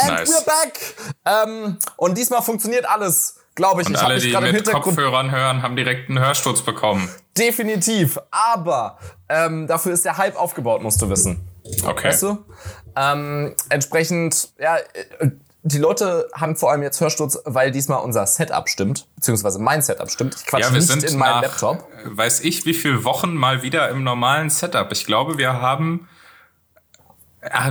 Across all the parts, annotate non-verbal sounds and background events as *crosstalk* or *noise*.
And Nice. we're back! Ähm, und diesmal funktioniert alles, glaube ich. Und ich alle, die mit Kopfhörern hören, haben direkt einen Hörsturz bekommen. definitiv. Aber ähm, dafür ist der Hype aufgebaut, musst du wissen. Okay. Weißt du? Ähm, entsprechend, ja, äh, die Leute haben vor allem jetzt Hörsturz, weil diesmal unser Setup stimmt, beziehungsweise mein Setup stimmt. Ich quatsch Ja, wir nicht sind in meinen nach, Laptop. äh, weiß ich, wie viele Wochen mal wieder im normalen Setup. Ich glaube, wir haben,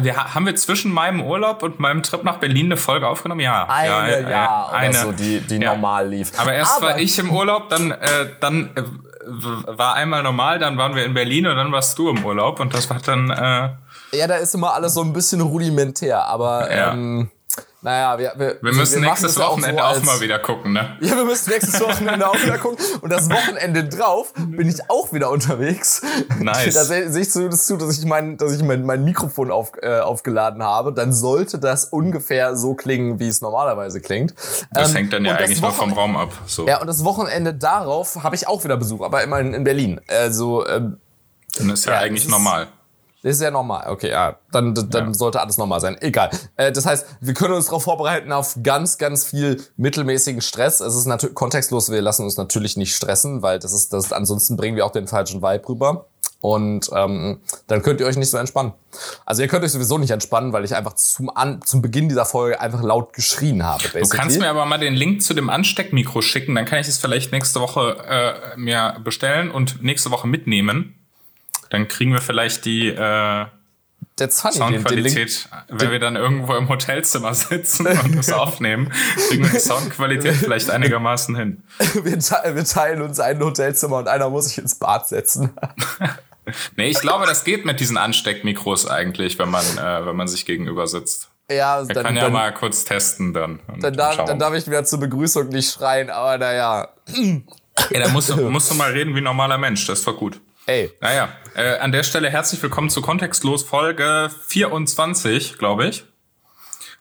wir ha- haben wir zwischen meinem Urlaub und meinem Trip nach Berlin eine Folge aufgenommen. Ja, Eine ja, äh, Jahr oder eine. so, die, die Ja. normal lief. Aber erst war ich im Urlaub, dann, äh, dann äh, war einmal normal, dann waren wir in Berlin und dann warst du im Urlaub und das war dann. Äh, Ja, da ist immer alles so ein bisschen rudimentär, aber Ja. ähm, naja, wir, wir, wir müssen machen nächstes Wochenende so auch, als- mal wieder gucken, ne? Ja, wir müssen nächstes Wochenende auch wieder gucken. Und das Wochenende drauf bin ich auch wieder unterwegs. Nice. Da sehe ich zumindest zu, dass ich mein, dass ich mein, mein Mikrofon auf, äh, aufgeladen habe. Dann sollte das ungefähr so klingen, wie es normalerweise klingt. Das Ähm, hängt dann ja eigentlich nur vom Raum ab. So. Ja, und das Wochenende darauf habe ich auch wieder Besuch, aber immerhin in Berlin. Also, ähm, Dann ist ja, Ja, eigentlich normal. Das ist ja normal. Okay, ja. Dann, dann Ja. sollte alles normal sein. Egal. Äh, das heißt, wir können uns darauf vorbereiten auf ganz, ganz viel mittelmäßigen Stress. Es ist natürlich kontextlos. Wir lassen uns natürlich nicht stressen, weil das ist, das ist, ansonsten bringen wir auch den falschen Vibe rüber. Und ähm, dann könnt ihr euch nicht so entspannen. Also ihr könnt euch sowieso nicht entspannen, weil ich einfach zum, An zum Beginn dieser Folge einfach laut geschrien habe. Du kannst mir aber mal den Link zu dem Ansteckmikro schicken, dann kann ich es vielleicht nächste Woche äh, mir bestellen und nächste Woche mitnehmen. Dann kriegen wir vielleicht die äh, That's funny. Den, den Soundqualität, wenn wir dann irgendwo im Hotelzimmer sitzen und das *laughs* aufnehmen, kriegen wir die Soundqualität vielleicht einigermaßen hin. *laughs* wir, te wir teilen uns ein Hotelzimmer und einer muss sich ins Bad setzen. *laughs* Nee, ich glaube, das geht mit diesen Ansteckmikros eigentlich, wenn man, äh, wenn man sich gegenüber sitzt. ja, Wir dann, können ja dann, mal kurz testen dann. dann, darf, dann darf ich wieder zur Begrüßung nicht schreien, aber naja. ja, dann musst, du- musst du mal reden wie ein normaler Mensch, das doch gut. Ey, Naja, äh, an der Stelle herzlich willkommen zu Kontextlos Folge 24, glaube ich.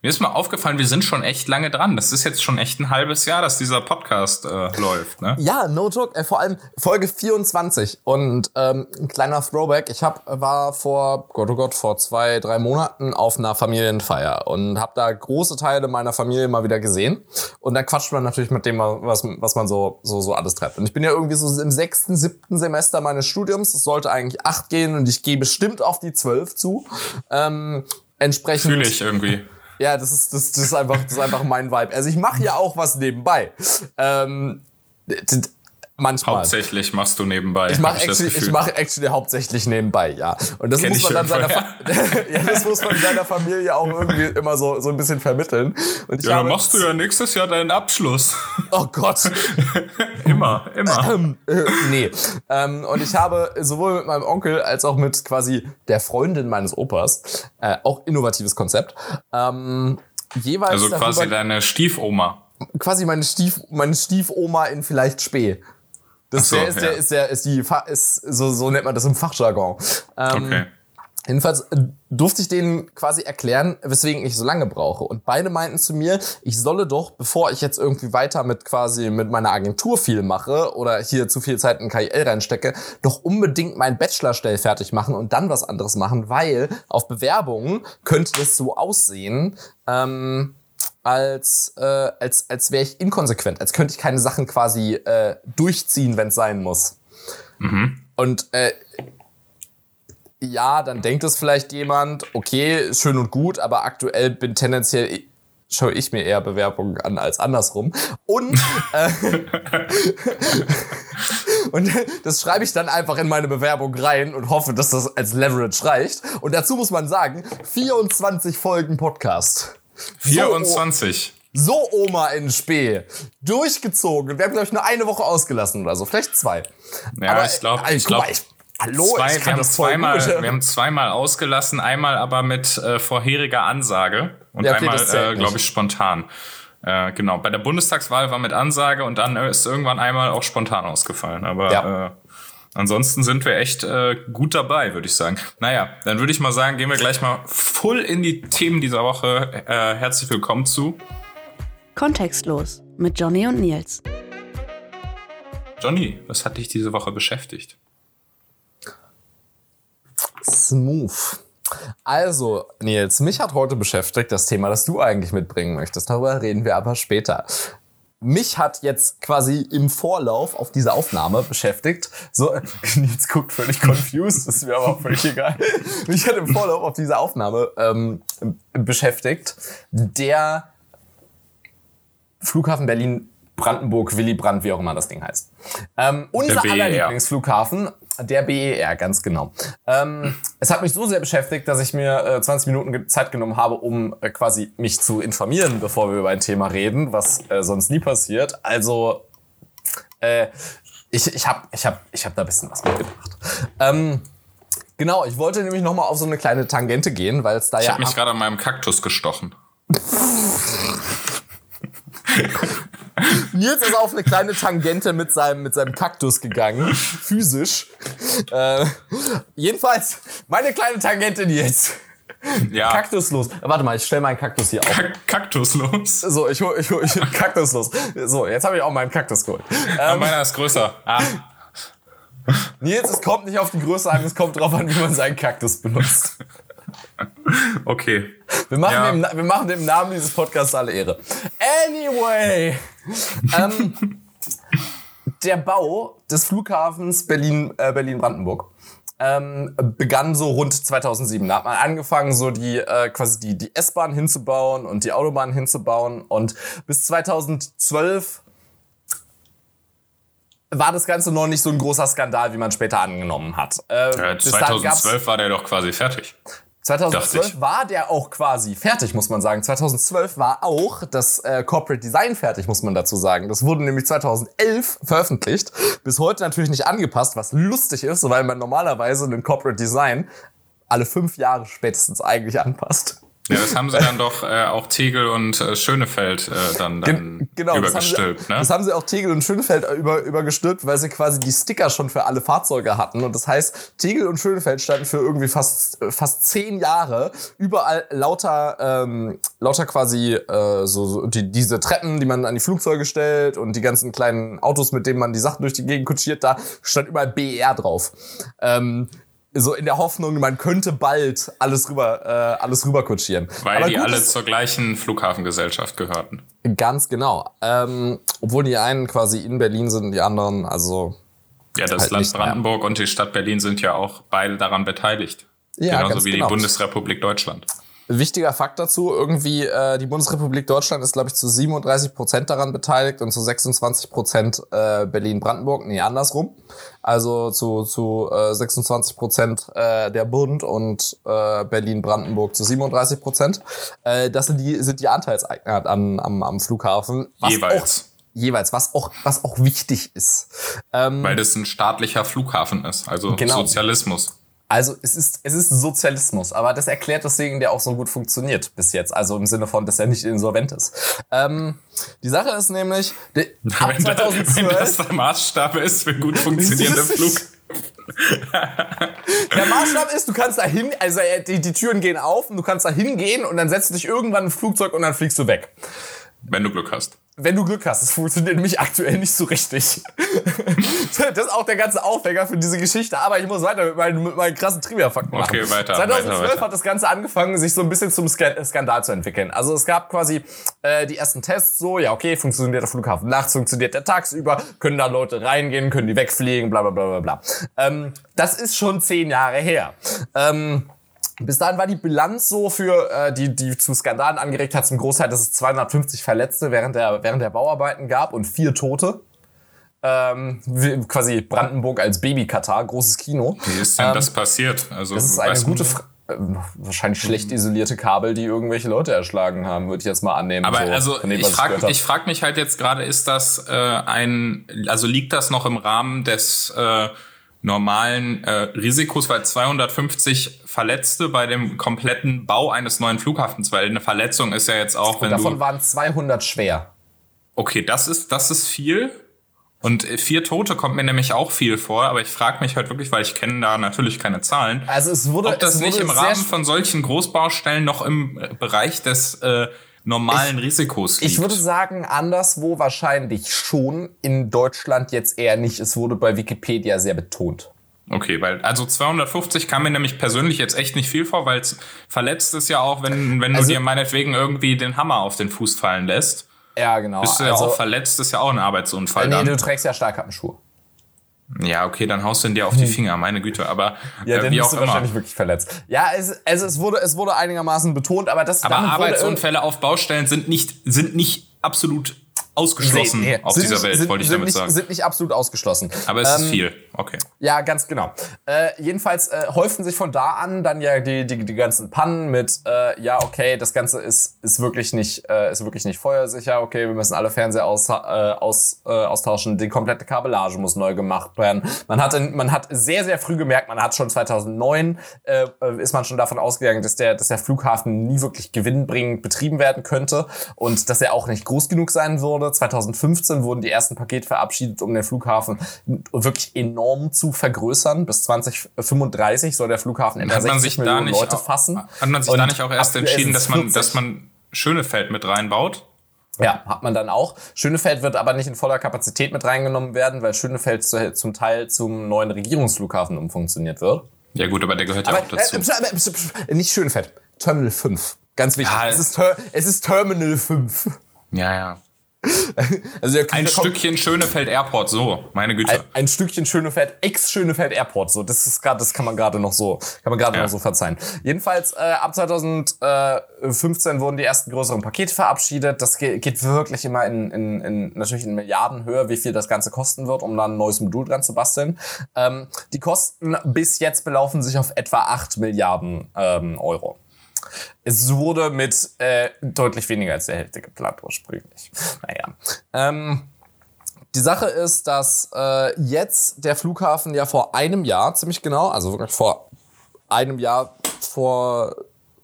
Mir ist mal aufgefallen, wir sind schon echt lange dran. Das ist jetzt schon echt ein halbes Jahr, dass dieser Podcast äh, läuft. Ne? Ja, no joke. Äh, vor allem Folge 24. Und ähm, ein kleiner Throwback. Ich hab, war vor, Gott oh Gott, vor zwei, drei Monaten auf einer Familienfeier und habe da große Teile meiner Familie mal wieder gesehen. Und dann quatscht man natürlich mit dem, was, was man so, so, so alles treibt. Und ich bin ja irgendwie so im sechsten, siebten Semester meines Studiums. Es sollte eigentlich acht gehen und ich gehe bestimmt auf die zwölf zu. Ähm, entsprechend. Fühle ich irgendwie. Ja, das ist, das, das ist einfach, das ist einfach mein Vibe. Also ich mache ja auch was nebenbei. Ähm, manchmal. Hauptsächlich machst du nebenbei. Ich mache actually, ich mache actually hauptsächlich nebenbei, ja. Und das Kenn muss man dann seiner. Fa *laughs* ja, das muss man seiner Familie auch irgendwie immer so, so ein bisschen vermitteln. Und ich ja, habe- machst du ja nächstes Jahr deinen Abschluss. *laughs* Oh Gott. *laughs* immer, immer. Äh, nee. Ähm, und ich habe sowohl mit meinem Onkel als auch mit quasi der Freundin meines Opas, äh, auch innovatives Konzept, ähm, jeweils Also quasi deine Stiefoma. quasi meine Stief meine Stiefoma in vielleicht Spee. Das so, der ist der ja. ist der ist die ist so so nennt man das im Fachjargon. Ähm, Okay. Jedenfalls äh, durfte ich denen quasi erklären, weswegen ich so lange brauche. Und beide meinten zu mir, ich solle doch, bevor ich jetzt irgendwie weiter mit quasi mit meiner Agentur viel mache oder hier zu viel Zeit in KIL reinstecke, doch unbedingt meinen Bachelorstell fertig machen und dann was anderes machen, weil auf Bewerbungen könnte das so aussehen, ähm, als, äh, als, als wäre ich inkonsequent, als könnte ich keine Sachen quasi äh, durchziehen, wenn es sein muss. Und äh, ja, dann denkt es vielleicht jemand, okay, schön und gut, aber aktuell bin tendenziell schaue ich mir eher Bewerbungen an als andersrum. Und, äh, *laughs* und das schreibe ich dann einfach in meine Bewerbung rein und hoffe, dass das als Leverage reicht. Und dazu muss man sagen, 24 Folgen Podcast. So, 24. so Oma in Spee. Durchgezogen. Wir haben, glaube ich, nur eine Woche ausgelassen oder so. Vielleicht zwei. Ja, Aber, ich glaube, äh, ich glaube, Hallo, zwei, ich wir, kann haben das voll zweimal, gut. wir haben zweimal ausgelassen, einmal aber mit äh, vorheriger Ansage und Ja, okay, einmal, äh, glaube ich, spontan. Äh, genau, bei der Bundestagswahl war mit Ansage und dann ist irgendwann einmal auch spontan ausgefallen. Aber Ja. Ansonsten sind wir echt äh, gut dabei, würde ich sagen. Naja, dann würde ich mal sagen, gehen wir gleich mal voll in die Themen dieser Woche. Äh, herzlich willkommen zu Kontextlos mit Johnny und Nils. Johnny. Was hat dich diese Woche beschäftigt? Smooth. Also, Nils, mich hat heute beschäftigt das Thema, das du eigentlich mitbringen möchtest. Darüber reden wir aber später. Mich hat jetzt quasi im Vorlauf auf diese Aufnahme beschäftigt. So, *laughs* Nils guckt völlig confused, das ist mir aber auch völlig egal. Mich hat im Vorlauf auf diese Aufnahme ähm, beschäftigt der Flughafen Berlin Brandenburg, Willy Brandt, wie auch immer das Ding heißt. Ähm, unser BER. aller Lieblingsflughafen, der BER, ganz genau. Ähm, es hat mich so sehr beschäftigt, dass ich mir äh, 20 Minuten Zeit genommen habe, um äh, quasi mich zu informieren, bevor wir über ein Thema reden, was äh, sonst nie passiert. Also, äh, ich, ich habe ich hab, ich hab da ein bisschen was mitgebracht. Ähm, genau, ich wollte nämlich noch mal auf so eine kleine Tangente gehen, weil es da Ich ja habe mich gerade an meinem Kaktus gestochen. *laughs* *laughs* Nils ist auf eine kleine Tangente mit seinem, mit seinem Kaktus gegangen, physisch. Äh, jedenfalls, meine kleine Tangente Nils. Ja, Kaktus los. Warte mal, ich stell meinen Kaktus hier auf. Kak Kaktus los. So, ich hol, ich hol, ich Kaktus los. So, jetzt habe ich auch meinen Kaktus geholt. Ähm, meiner ist größer. Ah, Nils, es kommt nicht auf die Größe an, es kommt drauf an, wie man seinen Kaktus benutzt. Okay. Wir machen, Ja. dem, wir machen dem Namen dieses Podcasts alle Ehre. Anyway. ähm, der Bau des Flughafens Berlin, äh, Berlin-Brandenburg ähm, begann so rund 2007. Da hat man angefangen, so die äh, quasi die, die S-Bahn hinzubauen und die Autobahn hinzubauen. Und bis 2012 war das Ganze noch nicht so ein großer Skandal, wie man später angenommen hat. Äh, gab's- 2012 war der doch quasi fertig. 2012 Dachte ich. war der auch quasi fertig, muss man sagen. 2012 war auch das äh, Corporate Design fertig, muss man dazu sagen. Das wurde nämlich 2011 veröffentlicht. Bis heute natürlich nicht angepasst, was lustig ist, weil man normalerweise ein Corporate Design alle fünf Jahre spätestens eigentlich anpasst. Ja, das haben sie dann doch äh, auch Tegel und äh, Schönefeld äh, dann, dann Gen- genau, das haben, sie, übergestülpt. Ne? das haben sie auch Tegel und Schönefeld über, übergestülpt, weil sie quasi die Sticker schon für alle Fahrzeuge hatten. Und das heißt, Tegel und Schönefeld standen für irgendwie fast, äh, fast zehn Jahre überall lauter, ähm, lauter quasi äh, so, so die, diese Treppen, die man an die Flugzeuge stellt und die ganzen kleinen Autos, mit denen man die Sachen durch die Gegend kutschiert, da stand überall BR drauf. Ähm, so in der Hoffnung, man könnte bald alles rüber, äh, alles rüber kutschieren. Weil Aber die gut, alle zur gleichen Flughafengesellschaft gehörten. Ganz genau. Ähm, obwohl die einen quasi in Berlin sind, die anderen, also Ja, das Halt Land nicht mehr. Brandenburg und die Stadt Berlin sind ja auch beide daran beteiligt. Ja, Genauso wie genau. die Bundesrepublik Deutschland. Wichtiger Fakt dazu, irgendwie äh, die Bundesrepublik Deutschland ist, glaube ich, zu 37 Prozent daran beteiligt und zu 26 Prozent äh, Berlin-Brandenburg, nee, andersrum. Also zu, zu äh, 26 Prozent äh, der Bund und äh, Berlin-Brandenburg zu 37 Prozent. Äh, das sind die, sind die Anteilseigner an, am, am Flughafen. Was Jeweils. Auch, jeweils, was auch, was auch wichtig ist. Ähm, Weil das ein staatlicher Flughafen ist, also Genau. Sozialismus. Also es ist, es ist Sozialismus, aber das erklärt deswegen, der auch so gut funktioniert bis jetzt. Also im Sinne von, dass er nicht insolvent ist. Ähm, die Sache ist nämlich, der, ab Wenn, da, wenn das 2012, der Maßstab ist für gut *laughs* funktionierende Das ist- Flug. der Maßstab ist, du kannst da hin, also äh, die, die Türen gehen auf und du kannst da hingehen und dann setzt du dich irgendwann ein Flugzeug und dann fliegst du weg. Wenn du Glück hast. Wenn du Glück hast, das funktioniert nämlich aktuell nicht so richtig. *laughs* das ist auch der ganze Aufhänger für diese Geschichte. Aber ich muss weiter mit meinen, mit meinen krassen Trivia-Fakten machen. Okay, weiter, 2012 weiter, weiter. hat das Ganze angefangen, sich so ein bisschen zum Ska- Skandal zu entwickeln. Also es gab quasi äh, die ersten Tests so, ja okay, funktioniert der Flughafen nachts, funktioniert der tagsüber, können da Leute reingehen, können die wegfliegen, bla bla bla bla bla. Ähm, das ist schon zehn Jahre her. Ähm, bis dahin war die Bilanz so für äh, die, die zu Skandalen angeregt hat, zum Großteil, dass es 250 Verletzte während der, während der Bauarbeiten gab und vier Tote. Ähm, quasi Brandenburg als Baby-Katar, großes Kino. Wie ist denn Ähm, das passiert? Also, Das ist eine gute Frage. Wahrscheinlich schlecht isolierte Kabel, die irgendwelche Leute erschlagen haben, würde ich jetzt mal annehmen. Aber so, also dem, ich frage ich frag mich halt jetzt gerade, ist das äh, ein, also liegt das noch im Rahmen des äh, normalen äh, Risikos, weil 250 Verletzte bei dem kompletten Bau eines neuen Flughafens, weil eine Verletzung ist ja jetzt auch, wenn Davon du waren 200 schwer. okay, das ist das ist viel und äh, vier Tote kommt mir nämlich auch viel vor, aber ich frage mich halt wirklich, weil ich kenne da natürlich keine Zahlen, Also es wurde, ob das nicht im Rahmen von solchen Großbaustellen noch im äh, Bereich des äh, normalen Risikos liegt. Ich würde sagen, anderswo wahrscheinlich schon. In Deutschland jetzt eher nicht. Es wurde bei Wikipedia sehr betont. Okay, weil also 250 kam mir nämlich persönlich jetzt echt nicht viel vor, weil es verletzt ist ja auch, wenn, wenn Also- du dir meinetwegen irgendwie den Hammer auf den Fuß fallen lässt. Ja, genau. Bist du ja auch verletzt, ist ja auch ein Arbeitsunfall nee, dann. du trägst ja Stahlkappenschuhe. Ja, okay, dann haust du ihn dir auf die Finger, meine Güte, aber Hm. Ja, äh, dann wie auch du immer. wahrscheinlich wirklich verletzt. Ja, es, also es, wurde, es wurde einigermaßen betont, aber das Aber Arbeitsunfälle auf Baustellen sind nicht, sind nicht absolut ausgeschlossen Nee, nee, auf sind dieser nicht- Welt, sind, wollte ich sind damit nicht, sagen. Sind nicht absolut ausgeschlossen. Aber es ist Ähm, viel. Okay. Ja, ganz genau. Äh, jedenfalls äh, häufen sich von da an dann ja die, die, die ganzen Pannen mit, äh, ja, okay, das Ganze ist, ist, wirklich nicht, äh, ist wirklich nicht feuersicher, okay, wir müssen alle Fernseher aus, äh, aus, äh, austauschen, die komplette Kabellage muss neu gemacht werden. Man hat, in, man hat sehr, sehr früh gemerkt, man hat schon 2009, äh, äh, ist man schon davon ausgegangen, dass der, dass der Flughafen nie wirklich gewinnbringend betrieben werden könnte und dass er auch nicht groß genug sein würde. 2015 wurden die ersten Pakete verabschiedet, um den Flughafen wirklich enorm zu vergrößern. Bis 2035 soll der Flughafen etwa Hat man 60 sich da Millionen nicht, Leute auch, fassen. hat man sich da Und nicht auch erst entschieden, dass man, 40. dass man Schönefeld mit reinbaut? Ja, hat man dann auch. Schönefeld wird aber nicht in voller Kapazität mit reingenommen werden, weil Schönefeld zu, zum Teil zum neuen Regierungsflughafen umfunktioniert wird. Ja gut, aber der gehört ja Aber auch dazu. äh, äh, nicht Schönefeld, Terminal 5. Ganz wichtig. Ja, es, ist es ist Terminal 5. ja, ja. *laughs* Also Ein Stückchen Schönefeld Airport, so, meine Güte. ein, ein Stückchen Schönefeld, ex-Schönefeld Airport, so, das ist gerade, das kann man gerade noch so, kann man gerade Ja. noch so verzeihen. Jedenfalls, äh, ab 2015 wurden die ersten größeren Pakete verabschiedet. Das ge geht wirklich immer in, in, in, natürlich in Milliardenhöhe, wie viel das Ganze kosten wird, um da ein neues Modul dran zu basteln. Ähm, die Kosten bis jetzt belaufen sich auf etwa 8 Milliarden ähm, Euro. Es wurde mit äh, deutlich weniger als der Hälfte geplant ursprünglich. Naja. Ähm, die Sache ist, dass äh, jetzt der Flughafen ja vor einem Jahr, ziemlich genau, also wirklich vor einem Jahr, vor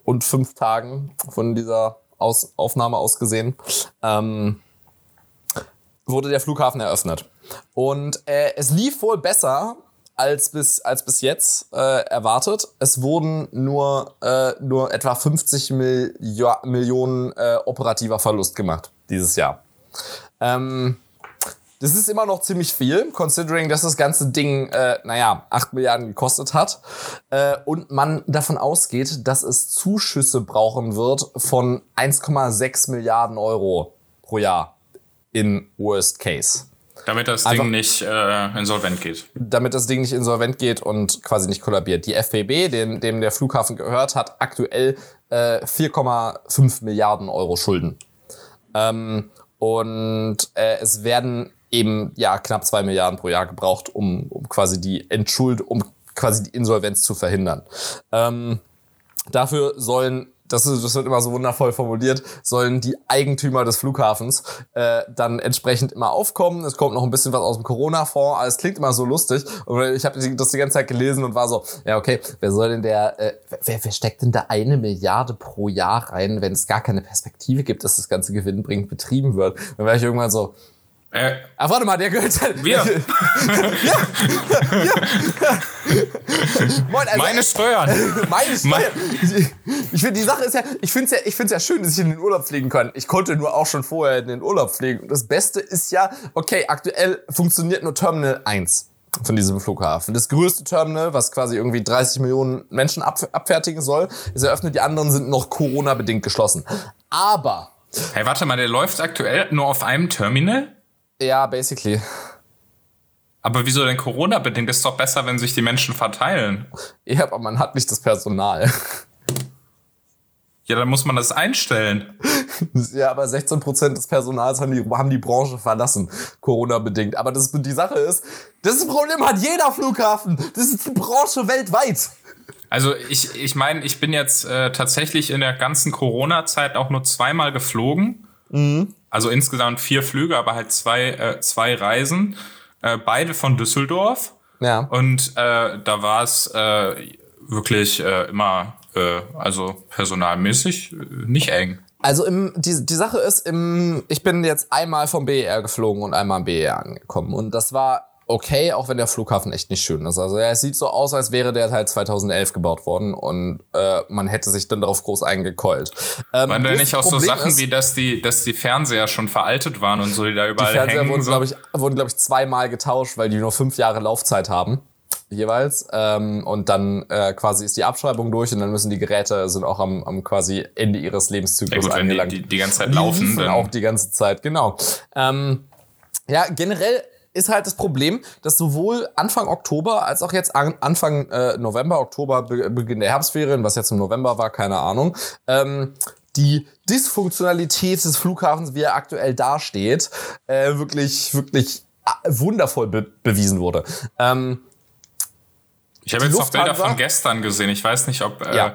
und fünf Tagen von dieser Aus Aufnahme ausgesehen, ähm, wurde der Flughafen eröffnet. Und äh, es lief wohl besser als bis, als bis jetzt äh, erwartet. Es wurden nur, äh, nur etwa 50 Milio Millionen äh, operativer Verlust gemacht dieses Jahr. Ähm, das ist immer noch ziemlich viel, considering, dass das ganze Ding, äh, naja, 8 Milliarden gekostet hat. Äh, und man davon ausgeht, dass es Zuschüsse brauchen wird von 1,6 Milliarden Euro pro Jahr in Worst Case. Damit das Ding nicht äh, insolvent geht. Damit das Ding nicht insolvent geht und quasi nicht kollabiert. Die FBB, dem, dem der Flughafen gehört, hat aktuell äh, 4,5 Milliarden Euro Schulden. Ähm, und äh, es werden eben ja knapp zwei Milliarden pro Jahr gebraucht, um, um quasi die Entschuld, um quasi die Insolvenz zu verhindern. Ähm, dafür sollen das, ist, das wird immer so wundervoll formuliert, sollen die Eigentümer des Flughafens äh, dann entsprechend immer aufkommen. Es kommt noch ein bisschen was aus dem Corona-Fonds, aber es klingt immer so lustig. Und ich habe das die ganze Zeit gelesen und war so, ja okay, wer soll denn der, äh, wer, wer steckt denn da eine Milliarde pro Jahr rein, wenn es gar keine Perspektive gibt, dass das ganze gewinnbringend betrieben wird? Dann war ich irgendwann so, Äh, ah warte mal, der gehört halt... wir, *laughs* Moin, also, meine Steuern. *laughs* Meine Steuern. Ich, ich finde, die Sache ist ja, ich finde es ja, ich find's ja schön, dass ich in den Urlaub fliegen kann. Ich konnte nur auch schon vorher in den Urlaub fliegen. Und das Beste ist ja, okay, aktuell funktioniert nur Terminal 1 von diesem Flughafen. Das größte Terminal, was quasi irgendwie 30 Millionen Menschen ab, abfertigen soll, ist eröffnet. Die anderen sind noch Corona-bedingt geschlossen. Aber, Hey, warte mal, der läuft aktuell nur auf einem Terminal? Ja, basically. Aber wieso denn Corona-bedingt? Ist doch besser, wenn sich die Menschen verteilen. Ja, aber man hat nicht das Personal. Ja, dann muss man das einstellen. Ja, aber 16% des Personals haben die, haben die Branche verlassen, Corona-bedingt. Aber das, die Sache ist, das Problem hat jeder Flughafen. Das ist die Branche weltweit. Also ich, ich meine, ich bin jetzt äh, tatsächlich in der ganzen Corona-Zeit auch nur zweimal geflogen. Also insgesamt vier Flüge, aber halt zwei, äh, zwei Reisen. Äh, beide von Düsseldorf. Ja. Und äh, da war es äh, wirklich äh, immer, äh, also personalmäßig, äh, nicht eng. Also im, die, die Sache ist, im, ich bin jetzt einmal vom BER geflogen und einmal am BER angekommen. Und das war okay, auch wenn der Flughafen echt nicht schön ist. Also ja, es sieht so aus, als wäre der halt 2011 gebaut worden und äh, man hätte sich dann darauf groß eingekeult. Ähm, Waren da nicht auch so Problem Sachen ist, wie, dass die, dass die Fernseher schon veraltet waren und so, die da Die überall Fernseher hängen? wurden, so? glaube ich, wurden, glaube ich, zweimal getauscht, weil die nur fünf Jahre Laufzeit haben. jeweils. Ähm, und dann äh, quasi ist die Abschreibung durch und dann müssen die Geräte sind auch am, am quasi Ende ihres Lebenszyklus Ja gut, wenn die, angelangt. die, die ganze Zeit Die laufen, dann auch die ganze Zeit, genau. Ähm, ja, generell ist halt das Problem, dass sowohl Anfang Oktober als auch jetzt an, Anfang äh, November, Oktober, Be Beginn der Herbstferien, was jetzt im November war, keine Ahnung, ähm, die Dysfunktionalität des Flughafens, wie er aktuell dasteht, äh, wirklich, wirklich äh, wundervoll be bewiesen wurde. Ähm, Ich habe jetzt noch Bilder von gestern gesehen. Ich weiß nicht, ob, äh, Ja.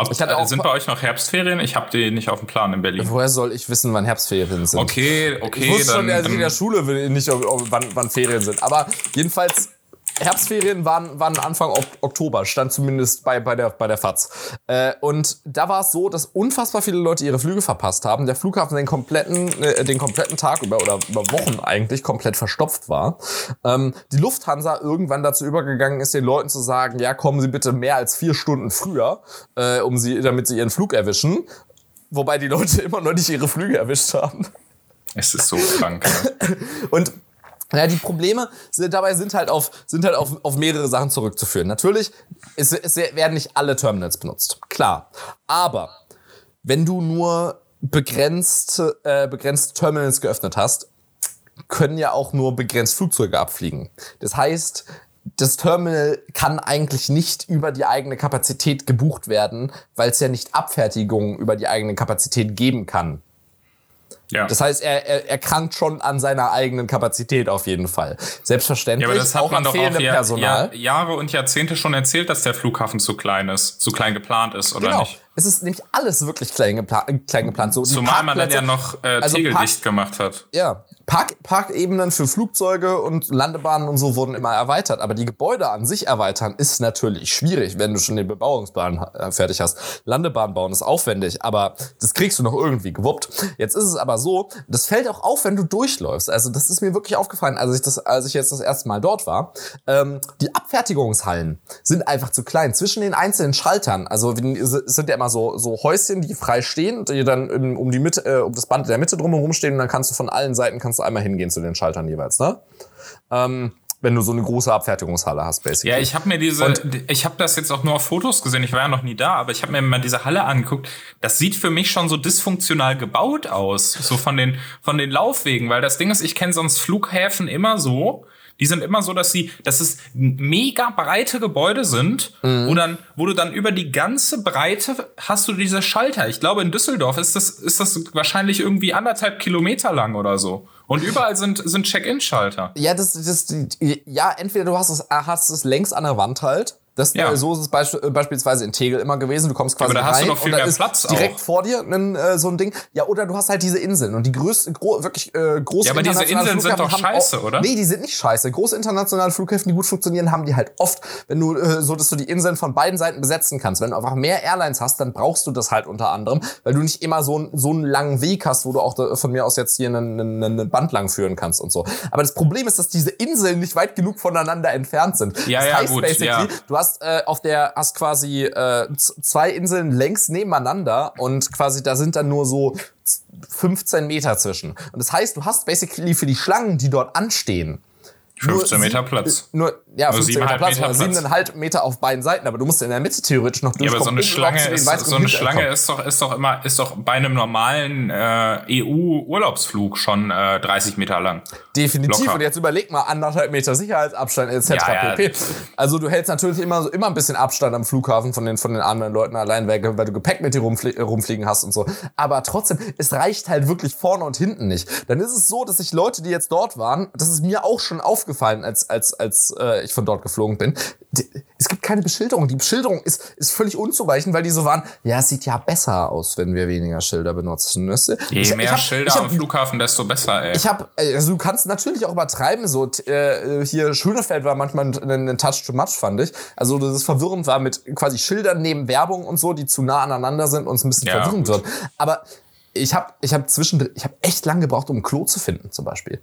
Ob Ich hatte äh, auch- sind bei euch noch Herbstferien? Ich habe die nicht auf dem Plan in Berlin. woher soll ich wissen, wann Herbstferien sind? Okay, Ich okay, wusste dann, schon, dass ich in der Schule will nicht, ob, ob, wann, wann Ferien sind. Aber jedenfalls, Herbstferien waren, waren Anfang Ok- Oktober, stand zumindest bei, bei, der, bei der FAZ. Äh, und da war es so, dass unfassbar viele Leute ihre Flüge verpasst haben. Der Flughafen den kompletten, äh, den kompletten Tag über oder über Wochen eigentlich komplett verstopft war. Ähm, die Lufthansa irgendwann dazu übergegangen ist, den Leuten zu sagen, ja, kommen Sie bitte mehr als vier Stunden früher, äh, um sie, damit sie ihren Flug erwischen. Wobei die Leute *laughs* immer noch nicht ihre Flüge erwischt haben. es ist so krank. Und ja, die Probleme sind, dabei sind halt auf, sind halt auf, auf mehrere Sachen zurückzuführen. Natürlich, es, es werden nicht alle Terminals benutzt. Klar. Aber wenn du nur begrenzt, äh, begrenzt Terminals geöffnet hast, können ja auch nur begrenzt Flugzeuge abfliegen. Das heißt, das Terminal kann eigentlich nicht über die eigene Kapazität gebucht werden, weil es ja nicht Abfertigungen über die eigene Kapazität geben kann. Ja. Das heißt, er, er, er krankt schon an seiner eigenen Kapazität auf jeden Fall. Selbstverständlich Ja, aber das hat auch man an doch auch Jahr, Personal. Jahr, Jahre und Jahrzehnte schon erzählt, dass der Flughafen zu klein ist, zu klein geplant ist, oder genau. nicht? Es ist nämlich alles wirklich klein, gepla äh, klein geplant. So, Zumal man dann ja noch äh, also Tegel Park- dicht gemacht hat. Ja, Park, Parkebenen für Flugzeuge und Landebahnen und so wurden immer erweitert. Aber die Gebäude an sich erweitern ist natürlich schwierig, wenn du schon den Bebauungsplan äh, fertig hast. Landebahn bauen ist aufwendig, aber das kriegst du noch irgendwie gewuppt. Jetzt ist es aber so, das fällt auch auf, wenn du durchläufst. Also das ist mir wirklich aufgefallen, als ich, das, als ich jetzt das erste Mal dort war. Ähm, die Abfertigungshallen sind einfach zu klein. Zwischen den einzelnen Schaltern, also sind ja immer so, so Häuschen, die frei stehen, die dann um die Mitte, äh, um das Band der Mitte drumherum stehen und dann kannst du von allen Seiten kannst du einmal hingehen zu den Schaltern jeweils, ne? Ähm, wenn du so eine große Abfertigungshalle hast, basically. Ja, ich habe mir diese, Und- ich habe das jetzt auch nur auf Fotos gesehen. Ich war ja noch nie da, aber ich habe mir mal diese Halle angeguckt. Das sieht für mich schon so dysfunktional gebaut aus, so von den von den Laufwegen, weil das Ding ist, ich kenne sonst Flughäfen immer so. Die sind immer so, dass sie, dass es mega breite Gebäude sind, Mhm. wo dann, wo du dann über die ganze Breite hast du diese Schalter. Ich glaube, in Düsseldorf ist das, ist das wahrscheinlich irgendwie anderthalb Kilometer lang oder so. Und überall sind, sind Check-in-Schalter. Ja, das, das, ja, entweder du hast es, hast es längs an der Wand halt. Das, Ja. äh, So ist es beisp äh, beispielsweise in Tegel immer gewesen. Du kommst quasi aber da hast rein du doch viel und da mehr ist Platz direkt auch. vor dir ein, äh, so ein Ding. Ja, oder du hast halt diese Inseln und die größten, gro wirklich äh, großen Ja, aber diese Inseln sind doch scheiße, auch, oder? Nee, die sind nicht scheiße. Große internationale Flughäfen, die gut funktionieren, haben die halt oft, wenn du äh, so, dass du die Inseln von beiden Seiten besetzen kannst. Wenn du einfach mehr Airlines hast, dann brauchst du das halt unter anderem, weil du nicht immer so, einen- so einen langen Weg hast, wo du auch da, von mir aus jetzt hier einen, einen, einen Band lang führen kannst und so. Aber das Problem ist, dass diese Inseln nicht weit genug voneinander entfernt sind. Ja, das ja, heißt gut, basically, ja. du hast äh, auf der hast quasi äh, zwei Inseln längs nebeneinander und quasi da sind dann nur so z- 15 Meter zwischen. Und das heißt, du hast basically für die Schlangen, die dort anstehen, 15 nur Meter Platz. Nur, ja, 15 Meter 7,5 Platz Meter Platz. 7,5 Meter auf beiden Seiten, aber du musst in der Mitte theoretisch noch Ja, durchkommen. aber so eine Schlange ist, so eine Schlange ist doch, ist doch immer, ist doch bei einem normalen äh, EU-Urlaubsflug schon äh, 30 Meter lang. Definitiv. Locker. Und jetzt überleg mal, anderthalb Meter Sicherheitsabstand etc. Ja, ja. pp. Also du hältst natürlich immer, so- immer ein bisschen Abstand am Flughafen von den, von den anderen Leuten allein, weil, weil du Gepäck mit dir rumflie rumfliegen hast und so. Aber trotzdem, es reicht halt wirklich vorne und hinten nicht. Dann ist es so, dass sich Leute, die jetzt dort waren, das ist mir auch schon aufgefallen, als, als, als äh, ich von dort geflogen bin, es gibt keine Beschilderung. Die Beschilderung ist, ist völlig unzureichend, weil die so waren, ja, es sieht ja besser aus, wenn wir weniger Schilder benutzen. Weißt du? Je Ich- ich mehr hab- Schilder ich hab- am Flughafen, desto besser, ey. ich habe, also du kannst natürlich auch übertreiben, so äh, hier Schönefeld war manchmal ein, ein Touch too much, fand ich. Also dass es verwirrend war mit quasi Schildern neben Werbung und so, die zu nah aneinander sind und es ein bisschen Ja, verwirrend gut. wird. Aber ich habe ich hab zwischendrin, ich habe echt lange gebraucht, um ein Klo zu finden, zum Beispiel.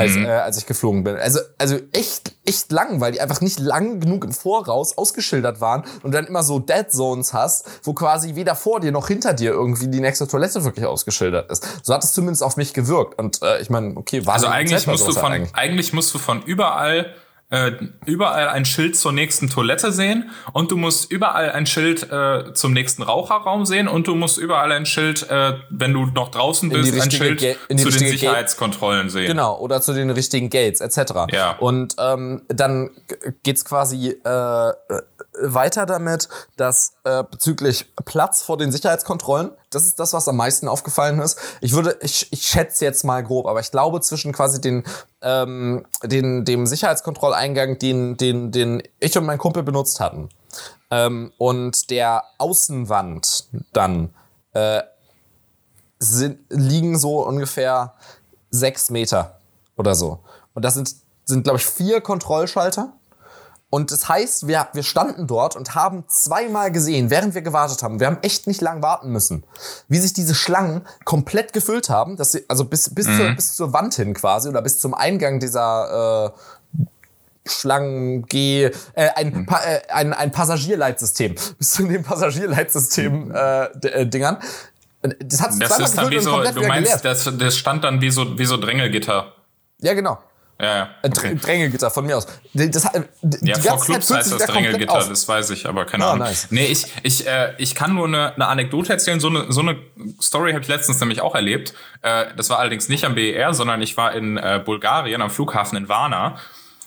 Als, Mhm. äh, als ich geflogen bin. Also, also echt, echt lang, weil die einfach nicht lang genug im Voraus ausgeschildert waren und dann immer so Dead Zones hast, wo quasi weder vor dir noch hinter dir irgendwie die nächste Toilette wirklich ausgeschildert ist. So hat es zumindest auf mich gewirkt. Und äh, ich meine, okay, war Also eigentlich musst du von, eigentlich musst du von überall äh, überall ein Schild zur nächsten Toilette sehen und du musst überall ein Schild äh, zum nächsten Raucherraum sehen und du musst überall ein Schild, äh, wenn du noch draußen bist, ein Schild Ga- zu den Sicherheitskontrollen sehen. Genau, oder zu den richtigen Gates, etc. Ja. Und ähm, dann geht's quasi äh, weiter damit, dass äh, bezüglich Platz vor den Sicherheitskontrollen, das ist das, was am meisten aufgefallen ist. Ich würde, ich, ich schätze jetzt mal grob, aber ich glaube zwischen quasi den, ähm, den dem Sicherheitskontrolleingang, den, den, den ich und mein Kumpel benutzt hatten, ähm, und der Außenwand dann äh, sind, liegen so ungefähr sechs Meter oder so. Und das sind, sind glaube ich, vier Kontrollschalter. Und das heißt, wir, wir standen dort und haben zweimal gesehen, während wir gewartet haben, wir haben echt nicht lang warten müssen, wie sich diese Schlangen komplett gefüllt haben, dass sie, also bis, bis, zur, bis zur Wand hin quasi oder bis zum Eingang dieser äh, Schlangen G, äh, ein, pa äh, ein, ein Passagierleitsystem, *laughs* bis zu dem Passagierleitsystem äh, d- äh, Dingern. Das hat Das ist dann wie so, du meinst, das, das stand dann wie so, wie so Drängelgitter. Ja, genau. Ja, ja. Äh, Okay. Dr- Drängelgitter von mir aus. Das, Ja, vor Clubs heißt das Drängelgitter, das weiß ich, aber keine Ah, Ahnung. nice. Nee, ich, ich, äh, ich kann nur eine, eine Anekdote erzählen. So eine, so eine Story habe ich letztens nämlich auch erlebt. Äh, das war allerdings nicht am BER, sondern ich war in äh, Bulgarien am Flughafen in Varna.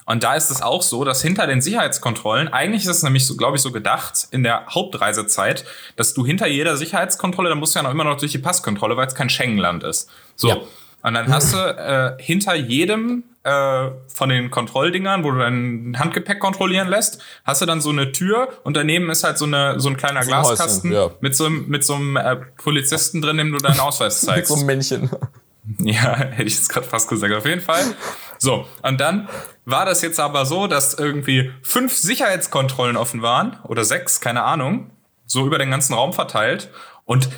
Und da ist es auch so, dass hinter den Sicherheitskontrollen, eigentlich ist es nämlich so, glaube ich, so gedacht in der Hauptreisezeit, dass du hinter jeder Sicherheitskontrolle, da musst du ja noch immer noch durch die Passkontrolle, weil es kein Schengenland ist. So. Ja. Und dann hast du äh, hinter jedem äh, von den Kontrolldingern, wo du dein Handgepäck kontrollieren lässt, hast du dann so eine Tür und daneben ist halt so eine so ein kleiner ein Glaskasten Häuschen, ja. mit so einem mit so einem äh, Polizisten drin, dem du deinen Ausweis *laughs* Mit zeigst. so einem Männchen. Ja, *laughs* hätte ich jetzt gerade fast gesagt. Auf jeden Fall. So, und dann war das jetzt aber so, dass irgendwie fünf Sicherheitskontrollen offen waren oder sechs, keine Ahnung, so über den ganzen Raum verteilt und